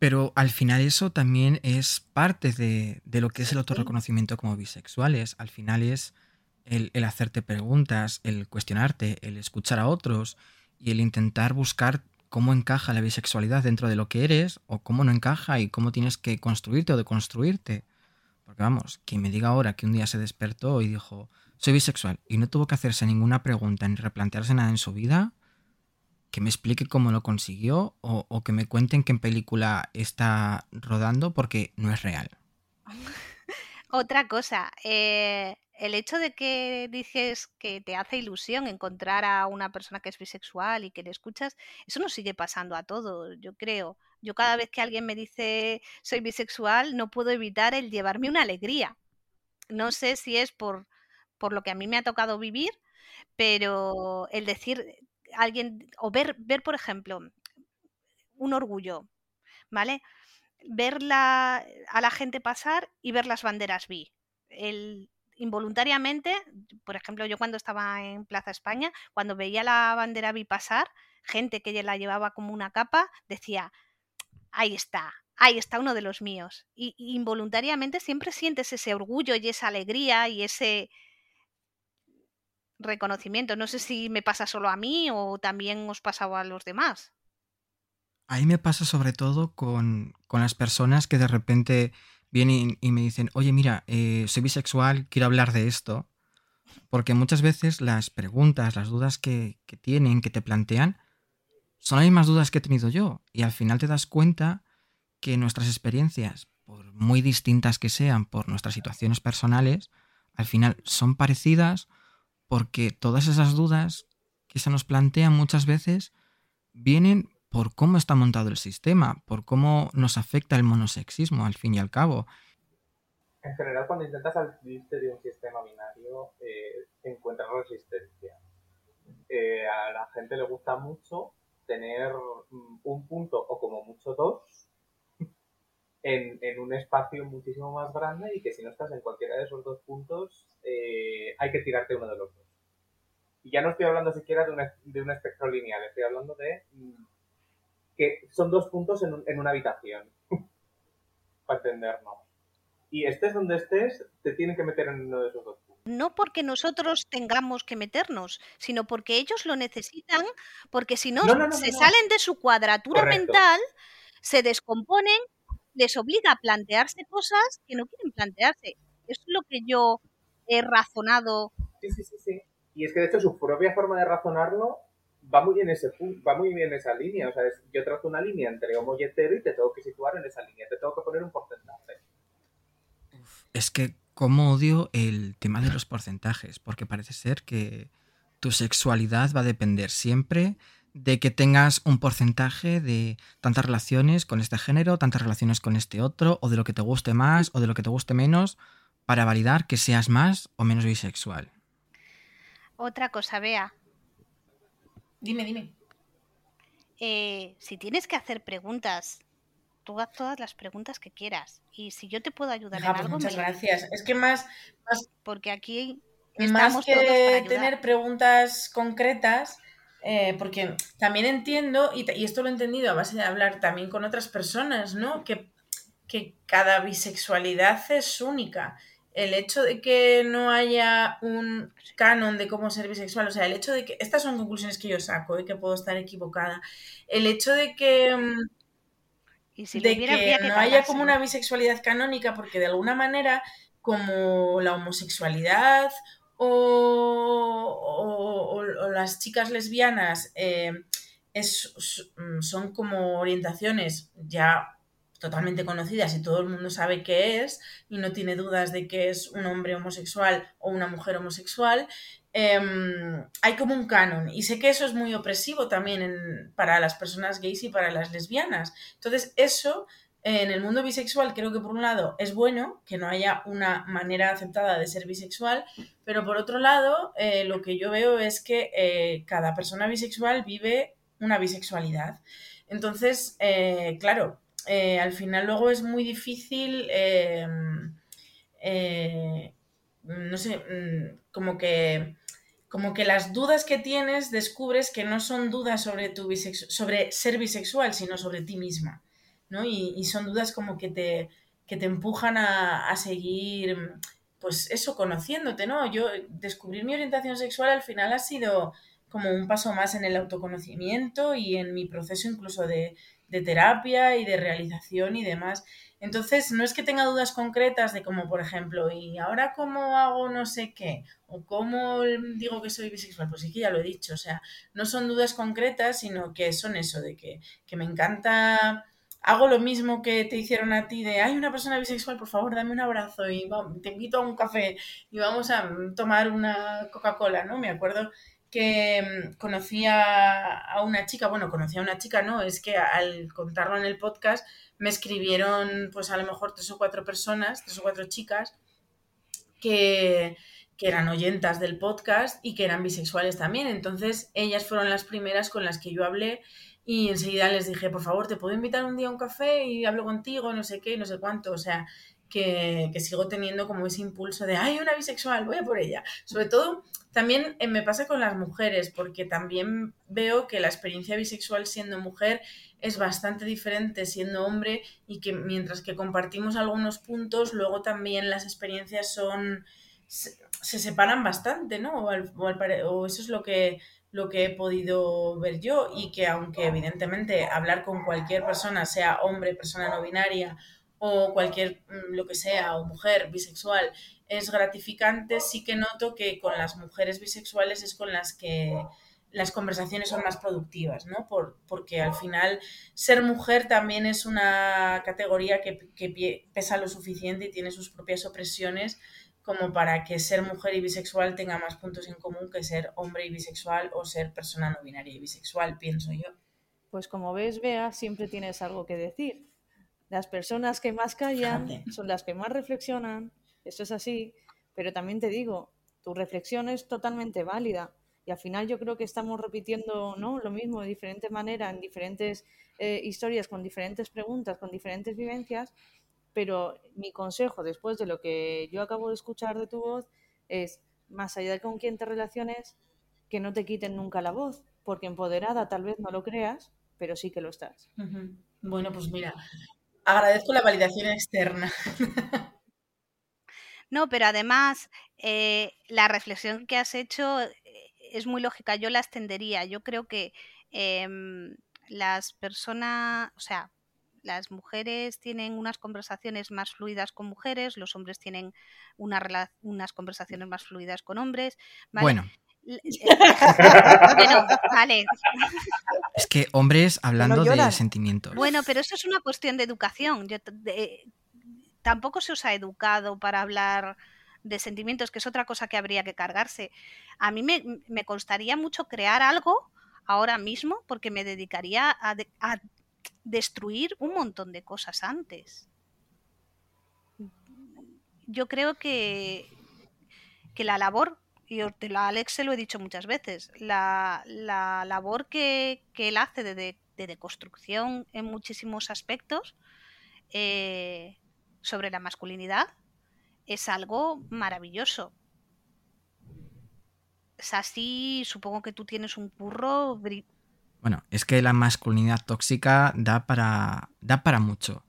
Pero al final eso también es parte de, lo que es el autorreconocimiento como bisexuales. Al final es el, hacerte preguntas, el cuestionarte, el escuchar a otros y el intentar buscar cómo encaja la bisexualidad dentro de lo que eres o cómo no encaja y cómo tienes que construirte o deconstruirte. Porque vamos, quien me diga ahora que un día se despertó y dijo, soy bisexual y no tuvo que hacerse ninguna pregunta ni replantearse nada en su vida, que me explique cómo lo consiguió o, que me cuenten qué película está rodando porque no es real. Otra cosa, eh, el hecho de que dices que te hace ilusión encontrar a una persona que es bisexual y que le escuchas, eso no sigue pasando a todos, yo creo. Yo cada vez que alguien me dice soy bisexual, no puedo evitar el llevarme una alegría. No sé si es por, por lo que a mí me ha tocado vivir, pero el decir alguien, o ver, ver por ejemplo, un orgullo, ¿vale? Ver a la gente pasar y ver las banderas bi. El, involuntariamente, por ejemplo, yo cuando estaba en Plaza España, cuando veía la bandera bi pasar, gente que la llevaba como una capa, decía, ahí está, ahí está uno de los míos. Y, involuntariamente siempre sientes ese orgullo y esa alegría y ese reconocimiento. No sé si me pasa solo a mí o también os pasaba a los demás. Ahí me pasa sobre todo con, con las personas que de repente vienen y me dicen, oye, mira, eh, soy bisexual, quiero hablar de esto. Porque muchas veces las preguntas, las dudas que, que tienen, que te plantean, son las mismas dudas que he tenido yo. Y al final te das cuenta que nuestras experiencias, por muy distintas que sean, por nuestras situaciones personales, al final son parecidas porque todas esas dudas que se nos plantean muchas veces vienen por cómo está montado el sistema, por cómo nos afecta el monosexismo al fin y al cabo. En general, cuando intentas salirte de un sistema binario, eh, encuentras resistencia. Eh, a la gente le gusta mucho tener mm, un punto o como mucho dos en, un espacio muchísimo más grande y que si no estás en cualquiera de esos dos puntos eh, hay que tirarte uno de los dos. Y ya no estoy hablando siquiera de un espectro lineal, estoy hablando de mm, que son dos puntos en, un, en una habitación, para entendernos. Y estés donde estés, te tienen que meter en uno de esos dos puntos. No porque nosotros tengamos que meternos, sino porque ellos lo necesitan, porque si no, No, no, no, se salen de su cuadratura Correcto. mental, se descomponen, les obliga a plantearse cosas que no quieren plantearse. Eso es lo que yo he razonado. Sí, sí, sí, sí. Y es que de hecho su propia forma de razonarlo va muy en ese va muy bien en esa línea. O sea, es- yo trazo una línea entre homo y hetero y te tengo que situar en esa línea, te tengo que poner un porcentaje. Es que cómo odio el tema de los porcentajes, porque parece ser que tu sexualidad va a depender siempre de que tengas un porcentaje de tantas relaciones con este género, tantas relaciones con este otro, o de lo que te guste más o de lo que te guste menos, para validar que seas más o menos bisexual. Otra cosa, Bea, Dime, dime. eh, si tienes que hacer preguntas, tú haz todas las preguntas que quieras. Y si yo te puedo ayudar Hija, en pues algo, muchas me- gracias. Es que más, más, porque aquí más que todos para ayudar. tener preguntas concretas, eh, porque también entiendo, y, y esto lo he entendido a base de hablar también con otras personas, ¿no? Que, que cada bisexualidad es única. El hecho de que no haya un canon de cómo ser bisexual, o sea, el hecho de que, estas son conclusiones que yo saco, y que puedo estar equivocada, el hecho de que... mm, Y si de que no haya como una bisexualidad canónica, porque de alguna manera, como la homosexualidad o, o- o- o las chicas lesbianas eh, es- s- son como orientaciones ya totalmente conocidas y todo el mundo sabe qué es y no tiene dudas de que es un hombre homosexual o una mujer homosexual, em, hay como un canon y sé que eso es muy opresivo también para las personas gays y para las lesbianas. Entonces eso en el mundo bisexual creo que por un lado es bueno que no haya una manera aceptada de ser bisexual, pero por otro lado eh, lo que yo veo es que eh, cada persona bisexual vive una bisexualidad. Entonces, eh, claro, eh, al final luego es muy difícil, eh, eh, no sé, mm, como que, como que las dudas que tienes descubres que no son dudas sobre, tu sobre ser bisexual, sino sobre ti misma, ¿no? Y, y son dudas como que te, que te empujan a, a seguir, pues eso, conociéndote, ¿no? Yo descubrir mi orientación sexual al final ha sido como un paso más en el autoconocimiento y en mi proceso incluso de, de terapia y de realización y demás. Entonces, no es que tenga dudas concretas de como, por ejemplo, ¿y ahora cómo hago no sé qué? ¿O cómo digo que soy bisexual? Pues sí que ya lo he dicho, o sea, no son dudas concretas, sino que son eso, de que, que me encanta, hago lo mismo que te hicieron a ti, de, hay una persona bisexual, por favor, dame un abrazo y te invito a un café y vamos a tomar una Coca-Cola, ¿no? Me acuerdo que mm, conocí a, una chica, bueno, conocí a una chica, no, es que al contarlo en el podcast me escribieron pues a lo mejor tres o cuatro personas, tres o cuatro chicas que, que eran oyentas del podcast y que eran bisexuales también. Entonces ellas fueron las primeras con las que yo hablé y enseguida les dije, por favor, ¿te puedo invitar un día a un café y hablo contigo, no sé qué, no sé cuánto? O sea, que, que sigo teniendo como ese impulso de, ay, una bisexual, voy a por ella. Sobre todo, también eh, me pasa con las mujeres, porque también veo que la experiencia bisexual siendo mujer es bastante diferente siendo hombre y que mientras que compartimos algunos puntos, luego también las experiencias son se, se separan bastante, ¿no? O, o eso es lo que lo que he podido ver yo y que aunque evidentemente hablar con cualquier persona, sea hombre, persona no binaria o cualquier mm, lo que sea, o mujer bisexual, es gratificante, sí que noto que con las mujeres bisexuales es con las que las conversaciones son más productivas, ¿no? Por, porque al final ser mujer también es una categoría que, que pesa lo suficiente y tiene sus propias opresiones como para que ser mujer y bisexual tenga más puntos en común que ser hombre y bisexual o ser persona no binaria y bisexual, pienso yo. Pues como ves, Bea, siempre tienes algo que decir. Las personas que más callan son las que más reflexionan, eso es así, pero también te digo, tu reflexión es totalmente válida y al final yo creo que estamos repitiendo ¿no? lo mismo de diferente manera en diferentes eh, historias, con diferentes preguntas, con diferentes vivencias, pero mi consejo después de lo que yo acabo de escuchar de tu voz es, más allá de con quién te relaciones, que no te quiten nunca la voz, porque empoderada tal vez no lo creas, pero sí que lo estás. Bueno, pues mira, agradezco la validación externa. No, pero además eh, la reflexión que has hecho eh, es muy lógica, yo la extendería. Yo creo que em, las personas, o sea, las mujeres tienen unas conversaciones más fluidas con mujeres, los hombres tienen una unas conversaciones más fluidas con hombres. Bueno. Eh, bueno, vale. Es que hombres hablando de sentimientos. Bueno, pero eso es una cuestión de educación. Yo, tampoco se os ha educado para hablar de sentimientos, que es otra cosa que habría que cargarse. A mí me, me costaría mucho crear algo ahora mismo porque me dedicaría a, a destruir un montón de cosas antes. Yo creo que, que la labor, y a Alex se lo he dicho muchas veces, la, labor que, él hace de, de, deconstrucción en muchísimos aspectos eh, sobre la masculinidad es algo maravilloso. Es así, supongo que tú tienes un curro bueno, es que la masculinidad tóxica da para, da para mucho.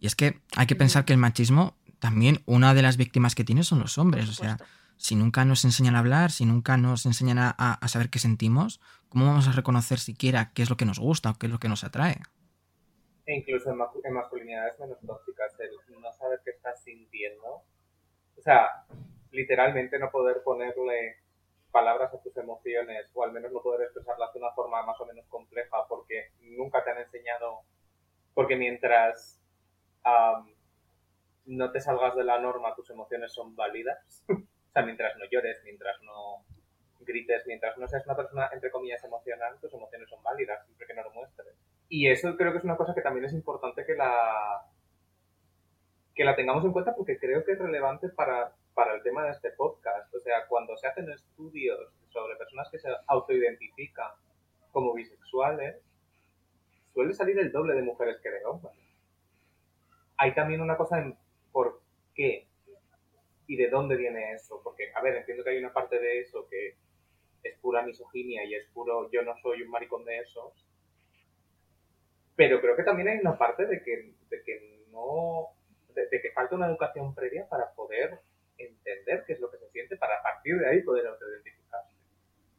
Y es que hay que pensar que el machismo, también una de las víctimas que tiene son los hombres. O sea, si nunca nos enseñan a hablar, si nunca nos enseñan a, saber qué sentimos, ¿cómo vamos a reconocer siquiera qué es lo que nos gusta o qué es lo que nos atrae? E incluso en, en masculinidades menos tóxicas, el no saber qué estás sintiendo. O sea, literalmente no poder ponerle palabras a tus emociones o al menos no poder expresarlas de una forma más o menos compleja porque nunca te han enseñado, porque mientras no te salgas de la norma tus emociones son válidas, sea, mientras no llores, mientras no grites, mientras no seas una persona entre comillas emocional, tus emociones son válidas, siempre que no lo muestres. Y eso creo que es una cosa que también es importante que la que la tengamos en cuenta porque creo que es relevante para para el tema de este podcast. O sea, cuando se hacen estudios sobre personas que se autoidentifican como bisexuales, suele salir el doble de mujeres que de hombres. Hay también una cosa en por qué y de dónde viene eso. Porque, a ver, entiendo que hay una parte de eso que es pura misoginia y es puro yo no soy un maricón de esos. Pero creo que también hay una parte de que, de que no. de que falta una educación previa para poder entender qué es lo que se siente para a partir de ahí poder autoidentificarse.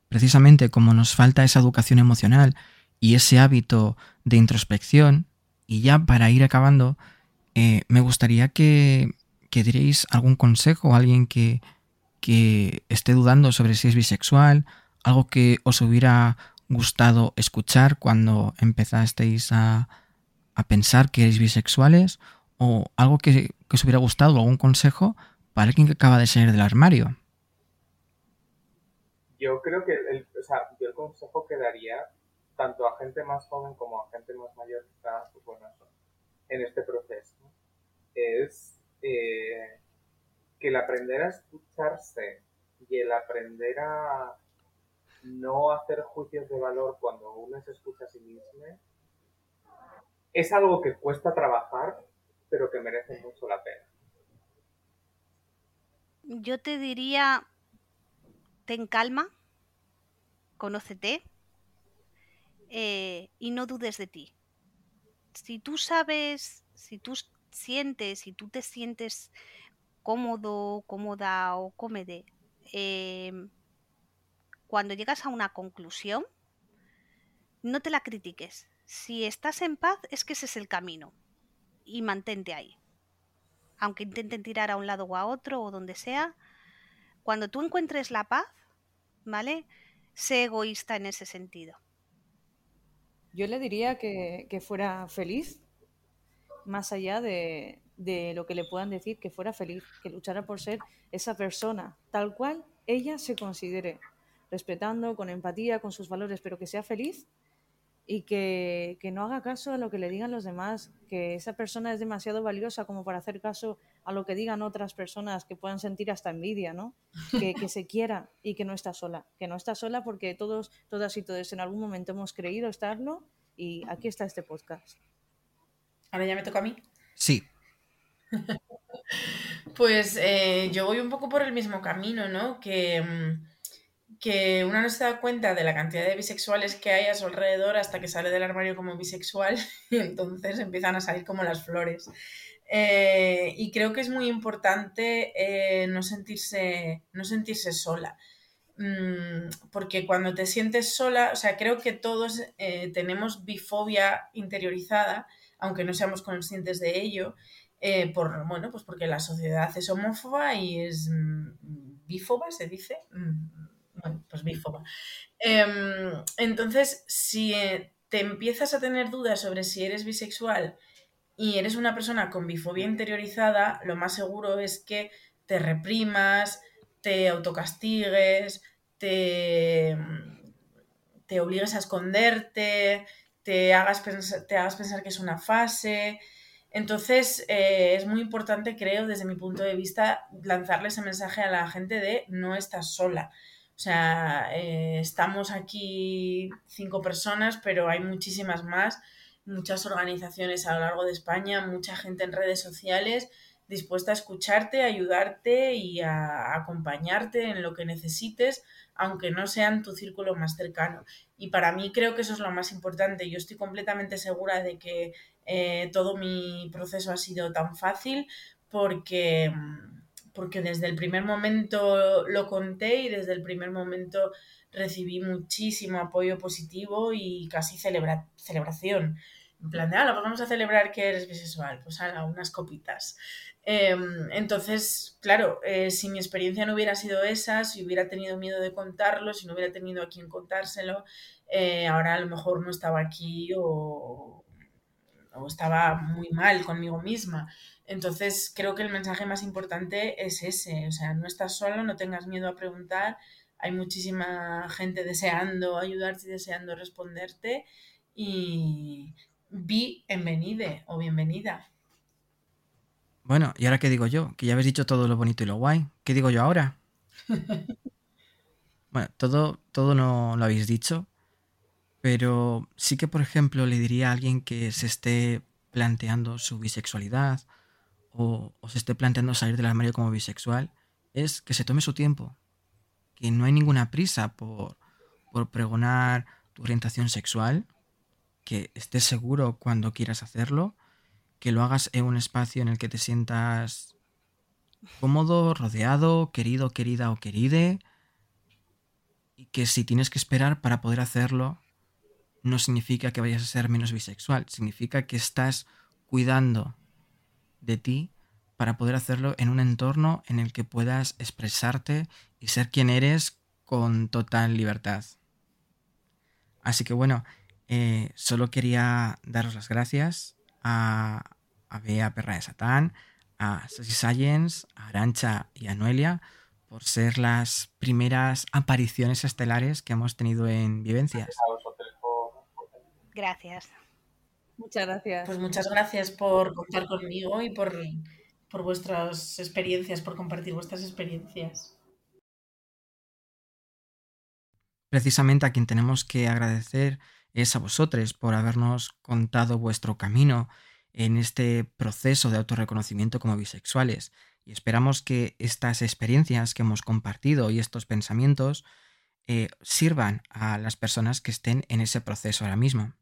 Precisamente como nos falta esa educación emocional y ese hábito de introspección, y ya para ir acabando, eh, me gustaría que, que diréis algún consejo a alguien que, que esté dudando sobre si es bisexual, algo que os hubiera gustado escuchar cuando empezasteis a, a pensar que erais bisexuales, o algo que, que os hubiera gustado, algún consejo para alguien que acaba de salir del armario? Yo creo que el, yo el consejo que daría tanto a gente más joven como a gente más mayor que está pues bueno, en este proceso es eh, que el aprender a escucharse y el aprender a no hacer juicios de valor cuando uno se escucha a sí mismo es algo que cuesta trabajar, pero que merece mucho la pena yo te diría, ten calma, conócete eh, y no dudes de ti. Si tú sabes, si tú sientes, si tú te sientes cómodo, cómoda o cómede em, cuando llegas a una conclusión, no te la critiques. Si estás en paz, es que ese es el camino. Y mantente ahí. Aunque intenten tirar a un lado o a otro o donde sea, cuando tú encuentres la paz, ¿vale? Sé egoísta en ese sentido. Yo le diría que, que fuera feliz, más allá de, de lo que le puedan decir, que fuera feliz, que luchara por ser esa persona, tal cual ella se considere, respetando, con empatía, con sus valores, pero que sea feliz y que, que, no haga caso a lo que le digan los demás, que esa persona es demasiado valiosa como para hacer caso a lo que digan otras personas que puedan sentir hasta envidia, ¿no? Que, se quiera y que no está sola, que no está sola porque todos, todas y todos en algún momento hemos creído estarlo y aquí está este podcast. Ahora ya me toca a mí. Sí. pues eh, yo voy un poco por el mismo camino, ¿no? Que, que uno no se da cuenta de la cantidad de bisexuales que hay a su alrededor hasta que sale del armario como bisexual y entonces empiezan a salir como las flores. Eh, y creo que es muy importante eh, no, sentirse, no sentirse sola. Mm, porque cuando te sientes sola, o sea, creo que todos eh, tenemos bifobia interiorizada, aunque no seamos conscientes de ello, eh, por, bueno, pues porque la sociedad es homófoba y es mm, bífoba, se dice. Mm, bueno, pues bífoba. Em, entonces, si eh, te empiezas a tener dudas sobre si eres bisexual y eres una persona con bifobia interiorizada, lo más seguro es que te reprimas, te autocastigues, te, te obligues a esconderte, te hagas, pensar, te hagas pensar que es una fase. Entonces, eh, es muy importante, creo, desde mi punto de vista, lanzarle ese mensaje a la gente de no estás sola. O sea, eh, estamos aquí cinco personas, pero hay muchísimas más, muchas organizaciones a lo largo de España, mucha gente en redes sociales dispuesta a escucharte, a ayudarte y a acompañarte en lo que necesites, aunque no sean tu círculo más cercano. Y para mí creo que eso es lo más importante. Yo estoy completamente segura de que eh, todo mi proceso ha sido tan fácil porque, porque desde el primer momento lo conté y desde el primer momento recibí muchísimo apoyo positivo y casi celebra celebración. En plan de, ah, pues vamos a celebrar que eres bisexual, pues a unas copitas. Em, entonces, claro, eh, si mi experiencia no hubiera sido esa, si hubiera tenido miedo de contarlo, si no hubiera tenido a quien contárselo, eh, ahora a lo mejor no estaba aquí o, estaba muy mal conmigo misma. Entonces, creo que el mensaje más importante es ese, o sea, no estás solo, no tengas miedo a preguntar, hay muchísima gente deseando ayudarte y deseando responderte y vi bienvenide o bienvenida. Bueno, ¿y ahora qué digo yo? Que ya habéis dicho todo lo bonito y lo guay. ¿Qué digo yo ahora? bueno, todo, todo no lo habéis dicho, pero sí que, por ejemplo, le diría a alguien que se esté planteando su bisexualidad o, o se esté planteando salir del armario como bisexual, es que se tome su tiempo, que no hay ninguna prisa por, por pregonar tu orientación sexual, que estés seguro cuando quieras hacerlo que lo hagas en un espacio en el que te sientas cómodo, rodeado, querido, querida o queride. Y que si tienes que esperar para poder hacerlo, no significa que vayas a ser menos bisexual, significa que estás cuidando de ti para poder hacerlo en un entorno en el que puedas expresarte y ser quien eres con total libertad. Así que bueno, eh, solo quería daros las gracias a, a Bea Perra de Satán, a Sassy Science, a Arancha y a Noelia por ser las primeras apariciones estelares que hemos tenido en Vivencias. Gracias. Muchas gracias. Pues muchas gracias por contar conmigo y por, por vuestras experiencias, por compartir vuestras experiencias. Precisamente a quien tenemos que agradecer es a vosotros por habernos contado vuestro camino en este proceso de autorreconocimiento como bisexuales y esperamos que estas experiencias que hemos compartido y estos pensamientos eh, sirvan a las personas que estén en ese proceso ahora mismo.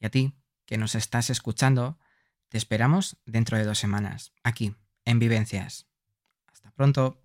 Y a ti, que nos estás escuchando, te esperamos dentro de dos semanas, aquí, en Vivencias. Hasta pronto.